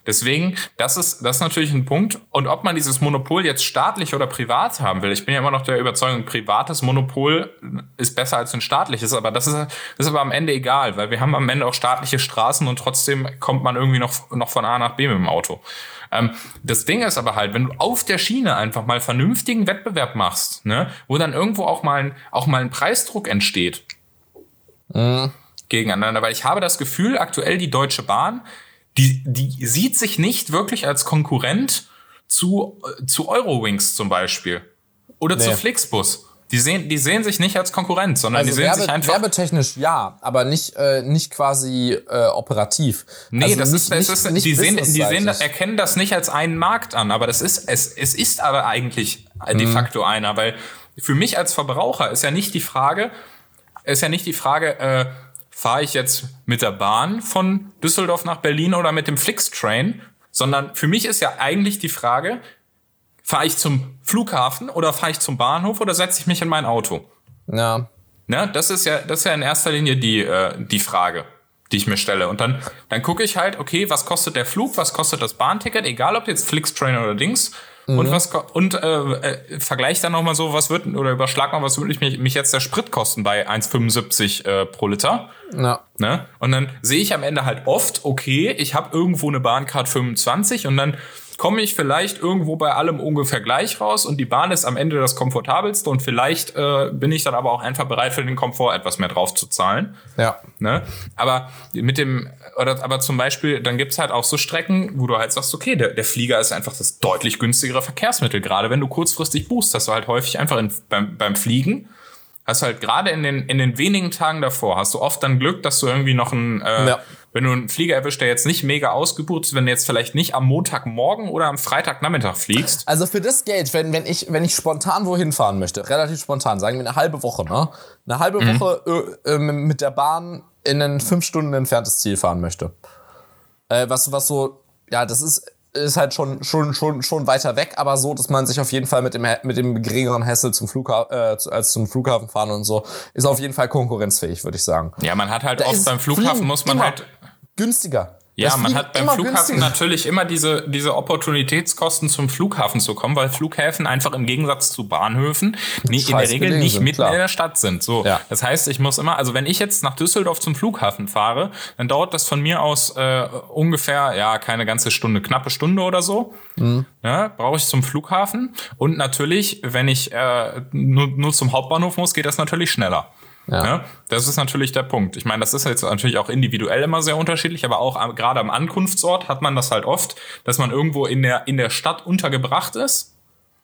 Deswegen, das ist, das ist natürlich ein Punkt. Und ob man dieses Monopol jetzt staatlich oder privat haben will, ich bin ja immer noch der Überzeugung, ein privates Monopol ist besser als ein staatliches, aber das ist, das ist aber am Ende egal, weil wir haben am Ende auch staatliche Straßen und trotzdem kommt man irgendwie noch, noch von A nach B mit dem Auto. Ähm, das Ding ist aber halt, wenn du auf der Schiene einfach mal vernünftigen Wettbewerb machst, ne, wo dann irgendwo auch mal ein, auch mal ein Preisdruck entsteht. Mhm. Gegeneinander, weil ich habe das Gefühl, aktuell die Deutsche Bahn die, die sieht sich nicht wirklich als Konkurrent zu, zu Eurowings zum Beispiel. Oder nee. zu Flixbus. Die sehen, die sehen sich nicht als Konkurrent, sondern Also die sehen werbe, sich einfach. werbetechnisch ja, aber nicht, äh, nicht quasi äh, operativ. Nee, also das nicht, ist, das ist nicht die sehen, die sehen, erkennen das nicht als einen Markt an, aber das ist, es, es ist aber eigentlich de Mhm. facto einer, weil für mich als Verbraucher ist ja nicht die Frage, ist ja nicht die Frage, äh, fahre ich jetzt mit der Bahn von Düsseldorf nach Berlin oder mit dem Flixtrain, sondern für mich ist ja eigentlich die Frage, fahre ich zum Flughafen oder fahre ich zum Bahnhof oder setze ich mich in mein Auto? Ja. Ne, das ist ja, das ist ja in erster Linie die, äh, die Frage, die ich mir stelle. Und dann, dann gucke ich halt, okay, was kostet der Flug, was kostet das Bahnticket, egal ob jetzt Flixtrain oder Dings. Und was und äh, äh, vergleich dann noch mal so, was wird oder überschlag mal, was würde ich mich, mich jetzt der Sprit kosten bei 1,75 äh, pro Liter. Ja. Ne? Und dann sehe ich am Ende halt oft, okay, ich habe irgendwo eine Bahncard 25 und dann komme ich vielleicht irgendwo bei allem ungefähr gleich raus und die Bahn ist am Ende das komfortabelste und vielleicht äh, bin ich dann aber auch einfach bereit für den Komfort etwas mehr drauf zu zahlen. Ja. Ne? Aber mit dem, oder aber zum Beispiel, dann gibt's halt auch so Strecken, wo du halt sagst, okay, der, der Flieger ist einfach das deutlich günstigere Verkehrsmittel. Gerade wenn du kurzfristig buchst, hast du halt häufig einfach in, beim, beim Fliegen, hast du halt gerade in den, in den wenigen Tagen davor, hast du oft dann Glück, dass du irgendwie noch ein, äh, Ja. wenn du einen Flieger erwischt, der jetzt nicht mega ausgebucht ist, wenn du jetzt vielleicht nicht am Montagmorgen oder am Freitagnachmittag fliegst. Also für das Geld, wenn, wenn, ich, wenn ich spontan wohin fahren möchte, relativ spontan, sagen wir eine halbe Woche, ne? Eine halbe Mhm. Woche äh, äh, mit der Bahn in ein fünf Stunden entferntes Ziel fahren möchte. Äh, was, was so, ja, das ist, ist halt schon, schon, schon, schon weiter weg, aber so, dass man sich auf jeden Fall mit dem, mit dem geringeren Hassel zum Flughafen, äh, als zum Flughafen fahren und so, ist auf jeden Fall konkurrenzfähig, würde ich sagen. Ja, man hat halt Da oft ist beim Flughafen muss man halt Günstiger. Ja, Das man hat beim Flughafen günstiger. natürlich immer diese, diese Opportunitätskosten zum Flughafen zu kommen, weil Flughäfen einfach im Gegensatz zu Bahnhöfen nicht in der Regel nicht sind, mitten klar. in der Stadt sind. So, Ja. das heißt, ich muss immer, also wenn ich jetzt nach Düsseldorf zum Flughafen fahre, dann dauert das von mir aus äh, ungefähr, ja, keine ganze Stunde, knappe Stunde oder so. Mhm. Ja, brauche ich zum Flughafen. Und natürlich, wenn ich äh, nur, nur zum Hauptbahnhof muss, geht das natürlich schneller. Ja. Ja, das ist natürlich der Punkt. Ich meine, das ist jetzt natürlich auch individuell immer sehr unterschiedlich, aber auch am, gerade am Ankunftsort hat man das halt oft, dass man irgendwo in der, in der Stadt untergebracht ist.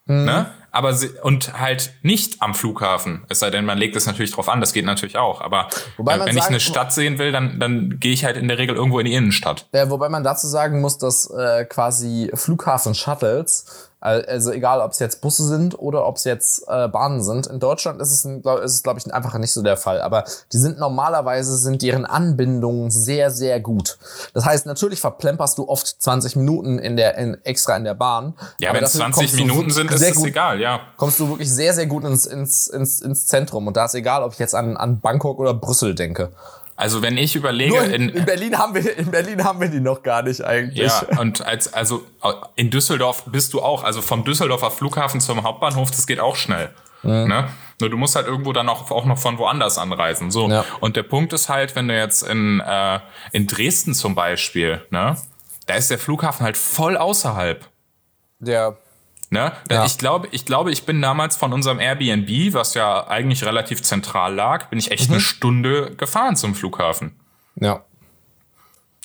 Mhm. Ne? Aber sie, und halt nicht am Flughafen. Es sei denn, man legt es natürlich drauf an, das geht natürlich auch. Aber Wobei äh, wenn ich eine Stadt sehen will, dann, dann gehe ich halt in der Regel irgendwo in die Innenstadt. Äh, wobei man dazu sagen muss, dass äh, quasi Flughafen-Shuttles, also egal ob es jetzt Busse sind oder ob es jetzt äh, Bahnen sind, in Deutschland ist es, ein- glaub- ist es glaube ich, einfach nicht so der Fall. Aber die sind normalerweise, sind deren Anbindungen sehr, sehr gut. Das heißt, natürlich verplemperst du oft 20 Minuten in der, in, extra in der Bahn. Ja, wenn es dafür 20 kommst du Minuten sind, ist es egal, ja. kommst du wirklich sehr, sehr gut ins, ins, ins, ins Zentrum. Und da ist egal, ob ich jetzt an, an Bangkok oder Brüssel denke. Also wenn ich überlege, in, in, in, Berlin haben wir, in Berlin haben wir die noch gar nicht eigentlich. Ja, und als, also in Düsseldorf bist du auch, also vom Düsseldorfer Flughafen zum Hauptbahnhof, das geht auch schnell. Ne? Nur du musst halt irgendwo dann auch, auch noch von woanders anreisen. So. Ja. Und der Punkt ist halt, wenn du jetzt in, äh, in Dresden zum Beispiel, ne, da ist der Flughafen halt voll außerhalb. Der, Ne? Da- Ja. Ich glaube, ich glaube, ich bin damals von unserem Airbnb, was ja eigentlich relativ zentral lag, bin ich Mhm. echt eine Stunde gefahren zum Flughafen. ja.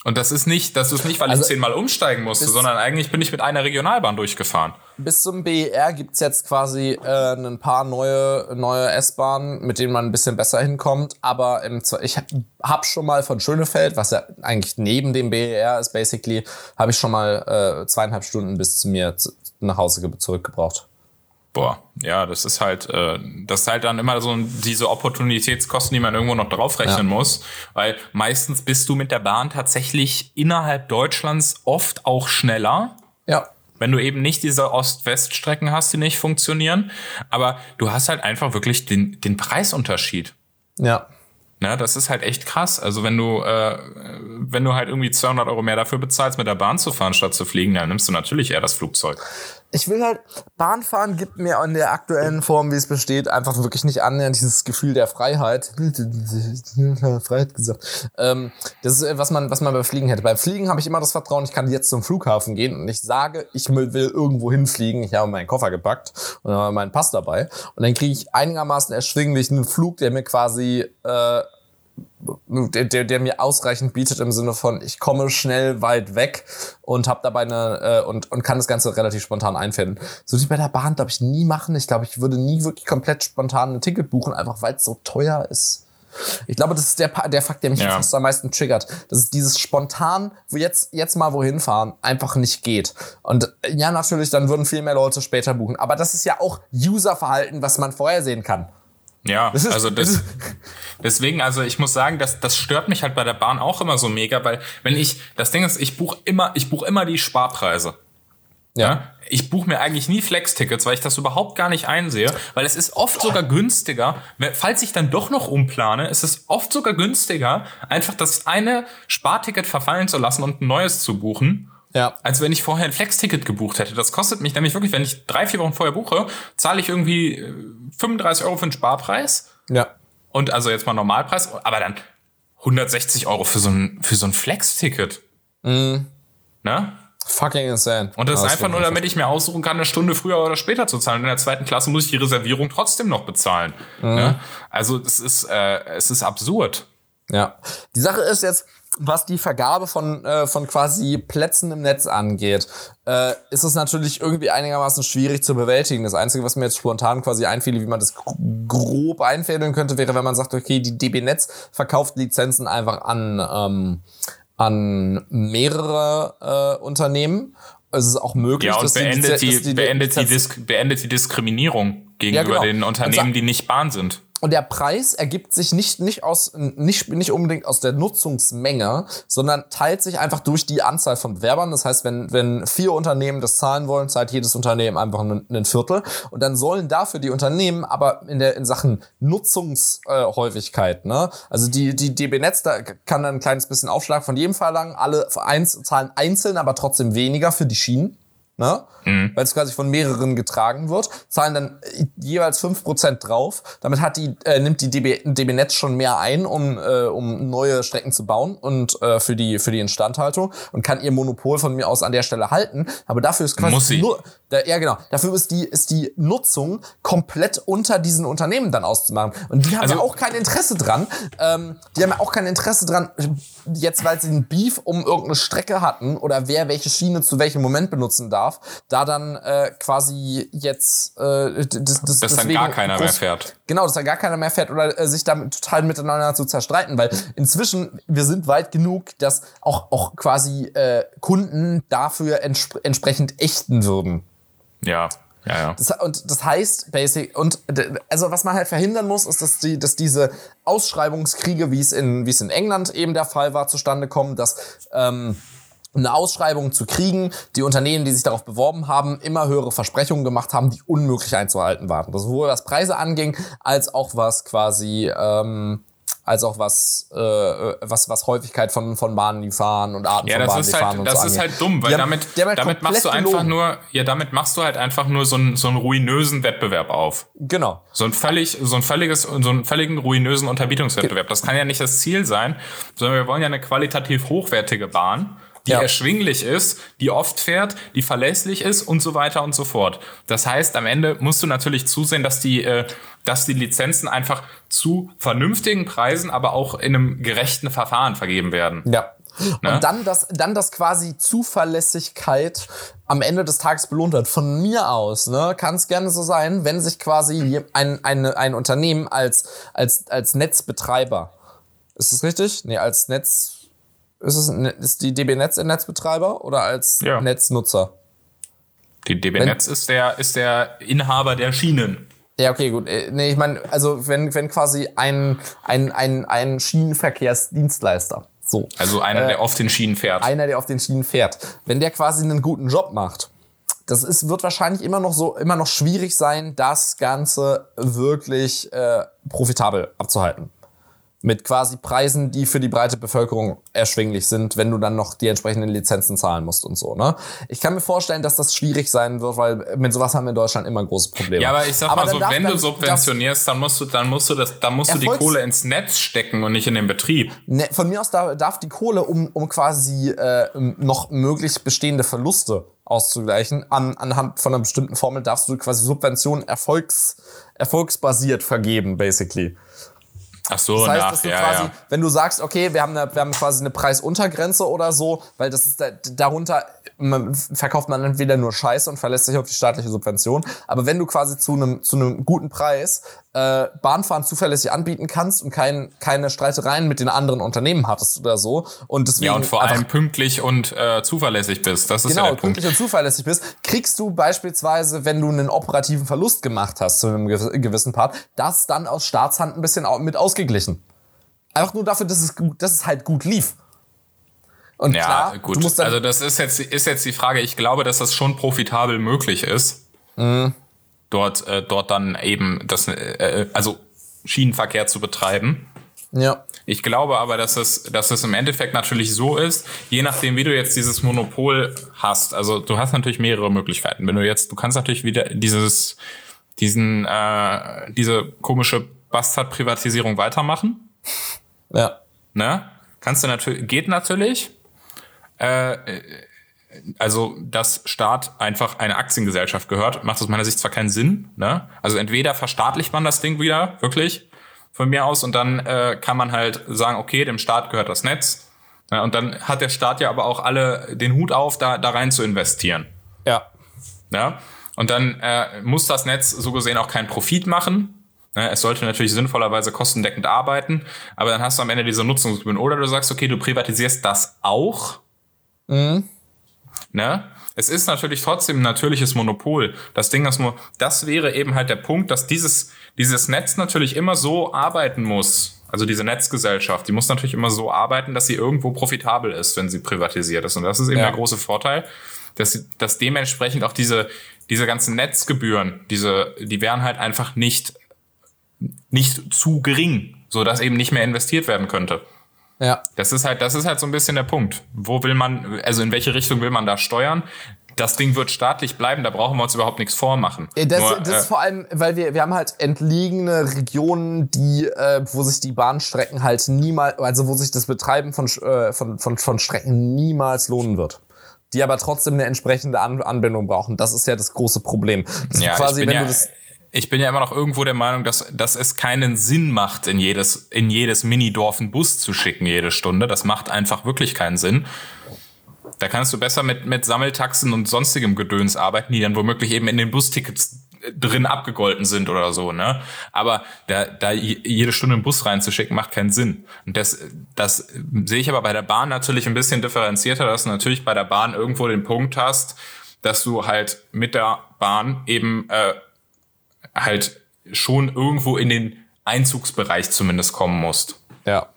Und das ist nicht, das ist nicht, weil Also, ich zehnmal umsteigen musste, sondern eigentlich bin ich mit einer Regionalbahn durchgefahren. Bis zum BER gibt's jetzt quasi äh, ein paar neue, neue S-Bahnen, mit denen man ein bisschen besser hinkommt. Aber im, ich habe schon mal von Schönefeld, was ja eigentlich neben dem BER ist, basically, habe ich schon mal äh, zweieinhalb Stunden bis zu mir nach Hause ge- zurückgebraucht. Boah, ja, das ist halt, äh, das ist halt dann immer so diese Opportunitätskosten, die man irgendwo noch draufrechnen muss, weil meistens bist du mit der Bahn tatsächlich innerhalb Deutschlands oft auch schneller, Ja. wenn du eben nicht diese Ost-West-Strecken hast, die nicht funktionieren, aber du hast halt einfach wirklich den, den Preisunterschied. Ja. Ne, das ist halt echt krass. Also wenn du, äh, wenn du halt irgendwie 200 Euro mehr dafür bezahlst, mit der Bahn zu fahren, statt zu fliegen, dann nimmst du natürlich eher das Flugzeug. Ich will halt, Bahnfahren gibt mir in der aktuellen Form, wie es besteht, einfach wirklich nicht annähernd dieses Gefühl der Freiheit. Freiheit gesagt. Ähm, das ist, äh, was man, was man beim Fliegen hätte. Beim Fliegen habe ich immer das Vertrauen, ich kann jetzt zum Flughafen gehen und ich sage, ich will irgendwo hinfliegen. Ich habe meinen Koffer gepackt und habe meinen Pass dabei. Und dann kriege ich einigermaßen erschwinglich einen Flug, der mir quasi, äh, der, der, der mir ausreichend bietet im Sinne von, ich komme schnell weit weg und habe dabei eine äh, und, und kann das Ganze relativ spontan einfinden. So wie bei der Bahn, glaube ich, nie machen. Ich glaube, ich würde nie wirklich komplett spontan ein Ticket buchen, einfach weil es so teuer ist. Ich glaube, das ist der, der Fakt, der mich ja. fast am meisten triggert. Das ist dieses spontan, wo jetzt, jetzt mal wohin fahren, einfach nicht geht. Und ja, natürlich, dann würden viel mehr Leute später buchen. Aber das ist ja auch Userverhalten, was man vorhersehen kann. Ja, das ist, also das, deswegen, also ich muss sagen, das, das stört mich halt bei der Bahn auch immer so mega, weil wenn ich, das Ding ist, ich buche immer, ich buche immer die Sparpreise. Ja. ja? Ich buche mir eigentlich nie Flex-Tickets, weil ich das überhaupt gar nicht einsehe, weil es ist oft sogar günstiger, falls ich dann doch noch umplane, ist es oft sogar günstiger, einfach das eine Sparticket verfallen zu lassen und ein neues zu buchen. Ja. Als wenn ich vorher ein Flex-Ticket gebucht hätte. Das kostet mich nämlich wirklich, wenn ich drei, vier Wochen vorher buche, zahle ich irgendwie 35 äh, Euro für den Sparpreis. Ja. Und also jetzt mal Normalpreis, aber dann 160 Euro für so ein, für so ein Flex-Ticket. Mhm. Ne? Fucking insane. Und das, das ist einfach nur, damit ich mir aussuchen kann, eine Stunde früher oder später zu zahlen. In der zweiten Klasse muss ich die Reservierung trotzdem noch bezahlen. Mhm. Ne? Also es ist, äh, es ist absurd. Ja. Die Sache ist jetzt, was die Vergabe von, äh, von quasi Plätzen im Netz angeht, äh, ist es natürlich irgendwie einigermaßen schwierig zu bewältigen. Das Einzige, was mir jetzt spontan quasi einfiel, wie man das grob einfädeln könnte, wäre, wenn man sagt, okay, die DB Netz verkauft Lizenzen einfach an, ähm, an mehrere äh, Unternehmen. Es ist auch möglich, ja, und dass beendet die, die, die beendet, die Dis beendet die Diskriminierung gegenüber ja, genau. den Unternehmen, die nicht Bahn sind. Und der Preis ergibt sich nicht, nicht, aus, nicht, nicht unbedingt aus der Nutzungsmenge, sondern teilt sich einfach durch die Anzahl von Bewerbern. Das heißt, wenn, wenn vier Unternehmen das zahlen wollen, zahlt jedes Unternehmen einfach ein, ein Viertel. Und dann sollen dafür die Unternehmen aber in, der, in Sachen Nutzungshäufigkeit, ne? also die, die DB Netz, da kann dann ein kleines bisschen Aufschlag von jedem verlangen. Alle eins, zahlen einzeln, aber trotzdem weniger für die Schienen ne? Mhm. weil es quasi von mehreren getragen wird, zahlen dann jeweils fünf Prozent drauf. Damit hat die, äh, nimmt die DB, DB Netz schon mehr ein, um, äh, um neue Strecken zu bauen und äh, für, die, für die Instandhaltung und kann ihr Monopol von mir aus an der Stelle halten. Aber dafür ist quasi nur, da, ja genau, dafür ist die, ist die Nutzung komplett unter diesen Unternehmen dann auszumachen. Und die haben also, ja auch kein Interesse dran. Ähm, die haben ja auch kein Interesse dran, jetzt weil sie einen Beef um irgendeine Strecke hatten oder wer welche Schiene zu welchem Moment benutzen darf, da dann äh, quasi jetzt äh, das, das, dass dann gar keiner groß, mehr fährt. Genau, dass dann gar keiner mehr fährt oder äh, sich damit total miteinander zu zerstreiten, weil inzwischen wir sind weit genug, dass auch auch quasi äh, Kunden dafür entsp entsprechend ächten würden. Ja. Ja, ja. Das, und das heißt, basic, und also was man halt verhindern muss, ist, dass, die, dass diese Ausschreibungskriege, wie es in, wie es in England eben der Fall war, zustande kommen, dass ähm, eine Ausschreibung zu kriegen, die Unternehmen, die sich darauf beworben haben, immer höhere Versprechungen gemacht haben, die unmöglich einzuhalten waren. Das sowohl was Preise anging, als auch was quasi ähm, als auch was, äh, was, was Häufigkeit von, von Bahnen, die fahren und Arten ja, von Bahnen, die halt, fahren und das so Das ist halt dumm, weil damit, damit, damit machst du einfach gelogen. nur, ja, damit machst du halt einfach nur so einen, so einen ruinösen Wettbewerb auf. Genau. So ein völlig, so ein völliges, so einen völligen ruinösen Unterbietungswettbewerb. Das kann ja nicht das Ziel sein, sondern wir wollen ja eine qualitativ hochwertige Bahn die ja. erschwinglich ist, die oft fährt, die verlässlich ist und so weiter und so fort. Das heißt, am Ende musst du natürlich zusehen, dass die, äh, dass die Lizenzen einfach zu vernünftigen Preisen, aber auch in einem gerechten Verfahren vergeben werden. Ja. Ne? Und dann das, dann das quasi Zuverlässigkeit am Ende des Tages belohnt wird. Von mir aus, ne, kann es gerne so sein, wenn sich quasi ein, ein, ein Unternehmen als, als, als Netzbetreiber, ist das richtig? Nee, als Netz, ist, es, ist die DB Netz ein Netzbetreiber oder als ja. Netznutzer? Die DB wenn, Netz ist der, ist der Inhaber der Schienen. Ja, okay, gut. Äh, nee, ich meine, also wenn, wenn quasi ein, ein, ein, ein Schienenverkehrsdienstleister, so. Also einer, äh, der auf den Schienen fährt. Einer, der auf den Schienen fährt. Wenn der quasi einen guten Job macht, das ist, wird wahrscheinlich immer noch so, immer noch schwierig sein, das Ganze wirklich äh, profitabel abzuhalten mit quasi Preisen, die für die breite Bevölkerung erschwinglich sind, wenn du dann noch die entsprechenden Lizenzen zahlen musst und so. Ne? Ich kann mir vorstellen, dass das schwierig sein wird, weil mit sowas haben wir in Deutschland immer große Probleme. Ja, aber ich sag aber mal so, wenn du subventionierst, dann musst du, dann musst du das, dann musst du die Kohle ins Netz stecken und nicht in den Betrieb. Ne, von mir aus darf die Kohle, um, um quasi äh, noch möglich bestehende Verluste auszugleichen, an, anhand von einer bestimmten Formel darfst du quasi Subventionen erfolgs, erfolgsbasiert vergeben, basically. Ach so, Das heißt, nach, dass du ja, quasi, ja. wenn du sagst, okay, wir haben, eine, wir haben quasi eine Preisuntergrenze oder so, weil das ist da, darunter man, verkauft man entweder nur Scheiße und verlässt sich auf die staatliche Subvention. Aber wenn du quasi zu einem zu einem guten Preis äh, Bahnfahren zuverlässig anbieten kannst und kein, keine Streitereien mit den anderen Unternehmen hattest oder so und deswegen Ja, und vor allem pünktlich und äh, zuverlässig bist. Das ist genau ja der Punkt. pünktlich und zuverlässig bist, kriegst du beispielsweise, wenn du einen operativen Verlust gemacht hast zu einem gew- gewissen Part, das dann aus Staatshand ein bisschen mit ausgeglichen. Einfach nur dafür, dass es gut, dass es halt gut lief. Und Ja, klar, gut. du musst dann also das ist jetzt, ist jetzt die Frage. Ich glaube, dass das schon profitabel möglich ist, Mhm. Dort, äh, dort dann eben das, äh, also Schienenverkehr zu betreiben. ja, Ich glaube aber, dass es, dass es im Endeffekt natürlich so ist, je nachdem, wie du jetzt dieses Monopol hast. Also du hast natürlich mehrere Möglichkeiten. Wenn du jetzt, du kannst natürlich wieder dieses, diesen, äh, diese komische Bastard-Privatisierung weitermachen. ja, Ne? Kannst du natürlich, geht natürlich. Äh, äh, also, dass Staat einfach eine Aktiengesellschaft gehört, macht aus meiner Sicht zwar keinen Sinn. Ne? Also entweder verstaatlicht man das Ding wieder, wirklich, von mir aus, und dann äh, kann man halt sagen, okay, dem Staat gehört das Netz. Ja, und dann hat der Staat ja aber auch alle den Hut auf, da, da rein zu investieren. ja, Ja? Und dann äh, muss das Netz so gesehen auch keinen Profit machen. Ne, Es sollte natürlich sinnvollerweise kostendeckend arbeiten, aber dann hast du am Ende diese Nutzungsgebühren. Oder du sagst, okay, du privatisierst das auch. Ne? Es ist natürlich trotzdem ein natürliches Monopol. Das Ding ist nur, das wäre eben halt der Punkt, dass dieses, dieses Netz natürlich immer so arbeiten muss. Also diese Netzgesellschaft, die muss natürlich immer so arbeiten, dass sie irgendwo profitabel ist, wenn sie privatisiert ist. Und das ist eben Ja. der große Vorteil, dass, sie- dass dementsprechend auch diese, diese ganzen Netzgebühren, diese, die wären halt einfach nicht, nicht zu gering, so dass eben nicht mehr investiert werden könnte. Ja. Das ist halt, das ist halt so ein bisschen der Punkt. Wo will man, also in welche Richtung will man da steuern? Das Ding wird staatlich bleiben, da brauchen wir uns überhaupt nichts vormachen. Äh, Das, Nur, das äh, ist vor allem, weil wir, wir haben halt entlegene Regionen, die, äh, wo sich die Bahnstrecken halt niemals, also wo sich das Betreiben von, äh, von, von, von Strecken niemals lohnen wird. Die aber trotzdem eine entsprechende An Anbindung brauchen. Das ist ja das große Problem. Das ist ja, quasi, wenn ja, du das. Ich bin ja immer noch irgendwo der Meinung, dass, dass es keinen Sinn macht, in jedes, in jedes Minidorf einen Bus zu schicken jede Stunde. Das macht einfach wirklich keinen Sinn. Da kannst du besser mit, mit Sammeltaxen und sonstigem Gedöns arbeiten, die dann womöglich eben in den Bustickets drin abgegolten sind oder so, ne? Aber da, da je- jede Stunde einen Bus reinzuschicken, macht keinen Sinn. Und das, das sehe ich aber bei der Bahn natürlich ein bisschen differenzierter, dass du natürlich bei der Bahn irgendwo den Punkt hast, dass du halt mit der Bahn eben äh, halt schon irgendwo in den Einzugsbereich zumindest kommen musst. Ja.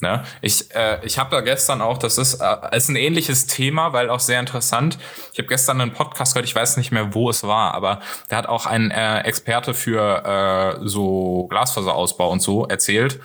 Ne? Ich, äh, ich habe da gestern auch, das ist, äh, ist ein ähnliches Thema, weil auch sehr interessant. Ich habe gestern einen Podcast gehört, ich weiß nicht mehr, wo es war, aber da hat auch ein äh, Experte für äh, so Glasfaserausbau und so erzählt,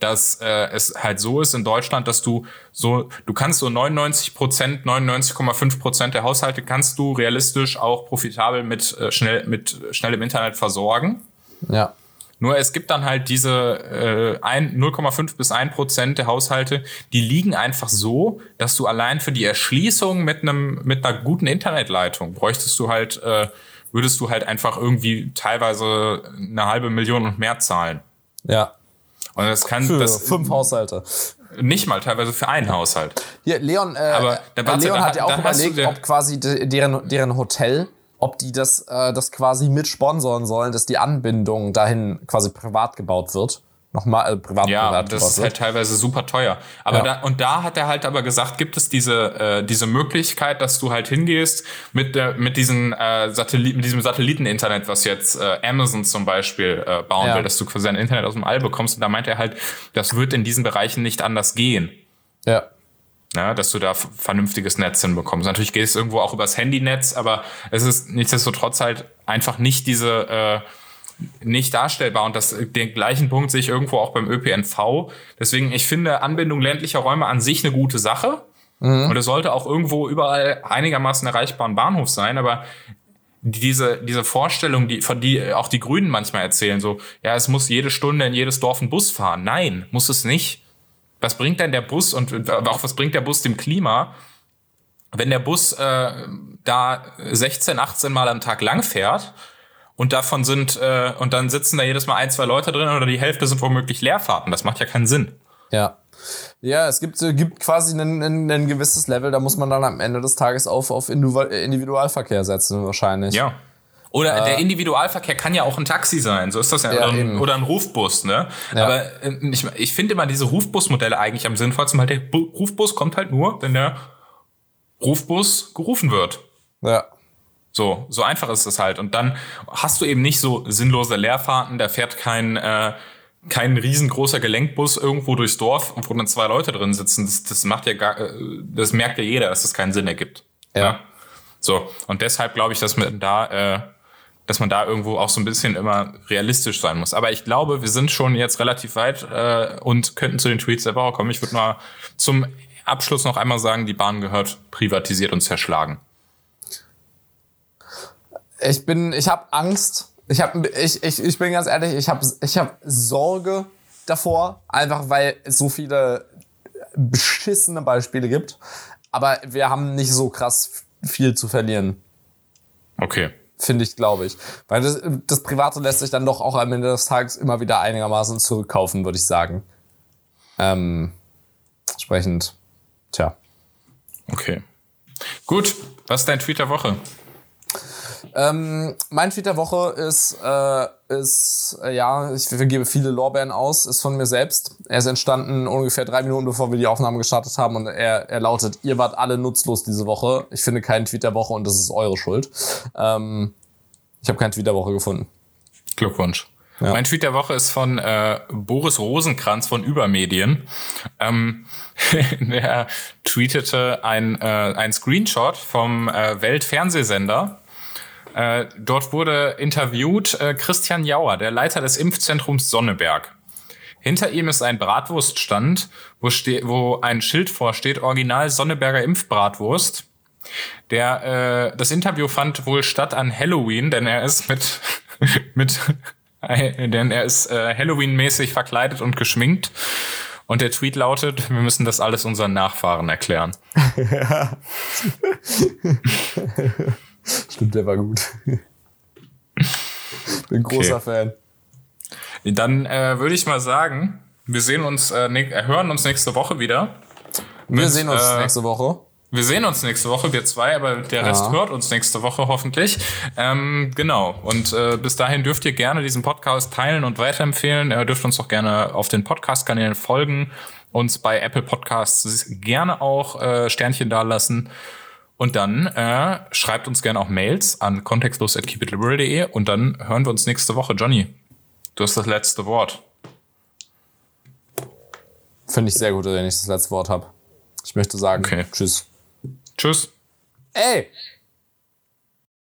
dass äh, es halt so ist in Deutschland, dass du so, du kannst so 99 Prozent, 99,5 Prozent der Haushalte kannst du realistisch auch profitabel mit äh, schnell mit schnellem Internet versorgen. Ja. Nur es gibt dann halt diese äh, ein- 0,5 bis 1 Prozent der Haushalte, die liegen einfach so, dass du allein für die Erschließung mit einem mit einer guten Internetleitung bräuchtest du halt äh, würdest du halt einfach irgendwie teilweise eine halbe Million und mehr zahlen. Ja. Und das kann Für das fünf Haushalte. nicht mal teilweise für einen Haushalt. Hier, Leon, äh, Aber äh, Leon da- hat ja auch überlegt, ob quasi de, deren, deren Hotel, ob die das, äh, das quasi mit sponsoren sollen, dass die Anbindung dahin quasi privat gebaut wird. Nochmal, äh, privat, Ja, privat das ist wird. halt teilweise super teuer. Aber Ja. da, und da hat er halt aber gesagt, gibt es diese, äh, diese Möglichkeit, dass du halt hingehst mit der, mit diesen, äh, Satellit, mit diesem Satelliteninternet, was jetzt äh, Amazon zum Beispiel äh, bauen Ja. will, dass du quasi ein Internet aus dem All bekommst. Und da meint er halt, das wird in diesen Bereichen nicht anders gehen. ja. Ja, dass du da vernünftiges Netz hinbekommst. Natürlich geht es irgendwo auch übers Handynetz, aber es ist nichtsdestotrotz halt einfach nicht diese äh, nicht darstellbar und das den gleichen Punkt sehe ich irgendwo auch beim ÖPNV. Deswegen ich finde Anbindung ländlicher Räume an sich eine gute Sache und es sollte auch irgendwo überall einigermaßen erreichbar ein Bahnhof sein, aber diese, diese Vorstellung, die, von die auch die Grünen manchmal erzählen, so, ja, es muss jede Stunde in jedes Dorf ein Bus fahren. Nein, muss es nicht. Was bringt denn der Bus und auch was bringt der Bus dem Klima, wenn der Bus äh, da 16, 18 Mal am Tag lang fährt und davon sind, äh, und dann sitzen da jedes Mal ein, zwei Leute drin oder die Hälfte sind womöglich Leerfahrten. Das macht ja keinen Sinn. Ja. Ja, es gibt, äh, gibt quasi ein, ein, ein gewisses Level, da muss man dann am Ende des Tages auf, auf Individualverkehr setzen, wahrscheinlich. Ja. Oder der Individualverkehr kann ja auch ein Taxi sein, so ist das ja. Ja, oder, ein, oder ein Rufbus, ne? Ja. Aber äh, ich, ich finde immer diese Rufbusmodelle eigentlich am sinnvollsten, weil der Bu- Rufbus kommt halt nur, wenn der Rufbus gerufen wird. Ja. So, so einfach ist es halt. Und dann hast du eben nicht so sinnlose Leerfahrten, da fährt kein, äh, kein riesengroßer Gelenkbus irgendwo durchs Dorf, wo dann zwei Leute drin sitzen. Das, das macht ja gar, äh, das merkt ja jeder, dass das keinen Sinn ergibt. Ja. So. Und deshalb glaube ich, dass man da, äh, dass man da irgendwo auch so ein bisschen immer realistisch sein muss. Aber ich glaube, wir sind schon jetzt relativ weit äh, und könnten zu den Tweets der Woche kommen. Ich würde mal zum Abschluss noch einmal sagen, die Bahn gehört privatisiert und zerschlagen. Ich bin, ich habe Angst. Ich habe, ich, ich, ich bin ganz ehrlich, ich habe, ich habe Sorge davor, einfach weil es so viele beschissene Beispiele gibt. Aber wir haben nicht so krass viel zu verlieren, Okay. finde ich, glaube ich. Weil das, das Private lässt sich dann doch auch am Ende des Tages immer wieder einigermaßen zurückkaufen, würde ich sagen. Ähm, entsprechend, tja. Okay. Gut, was ist dein Tweet der Woche? Ähm, mein Tweet der Woche ist, äh, ist äh, ja, ich vergebe viele Lorbeeren aus, ist von mir selbst. Er ist entstanden ungefähr drei Minuten, bevor wir die Aufnahme gestartet haben und er, er lautet, ihr wart alle nutzlos diese Woche. Ich finde keinen Tweet der Woche und das ist eure Schuld. Ähm, ich habe keinen Tweet der Woche gefunden. Glückwunsch. Ja. Mein Tweet der Woche ist von äh, Boris Rosenkranz von Übermedien. Ähm, *laughs* der tweetete ein, äh, ein Screenshot vom äh, Weltfernsehsender. Äh, dort wurde interviewt äh, Christian Jauer, der Leiter des Impfzentrums Sonneberg. Hinter ihm ist ein Bratwurststand, wo, wo ein Schild vorsteht, Original Sonneberger Impfbratwurst. Der äh, das Interview fand wohl statt an Halloween, denn er ist mit *laughs* mit *laughs* denn er ist äh, Halloween-mäßig verkleidet und geschminkt. Und der Tweet lautet: Wir müssen das alles unseren Nachfahren erklären. *laughs* *laughs* Stimmt, der war gut. *laughs* Bin großer Fan. Dann äh, würde ich mal sagen, wir sehen uns, äh, ne äh, hören uns nächste Woche wieder. Wir Mit, sehen uns äh, nächste Woche. Wir sehen uns nächste Woche, wir zwei, aber der Rest Ja. hört uns nächste Woche hoffentlich. Ähm, genau. Und äh, bis dahin dürft ihr gerne diesen Podcast teilen und weiterempfehlen. Ihr dürft uns auch gerne auf den Podcast-Kanälen folgen, uns bei Apple Podcasts gerne auch äh, Sternchen dalassen. Und dann äh, schreibt uns gerne auch Mails an kontextlos.keepitliberal.de und dann hören wir uns nächste Woche. Johnny, du hast das letzte Wort. Finde ich sehr gut, wenn ich das letzte Wort habe. Ich möchte sagen, Okay. tschüss. Tschüss. Ey,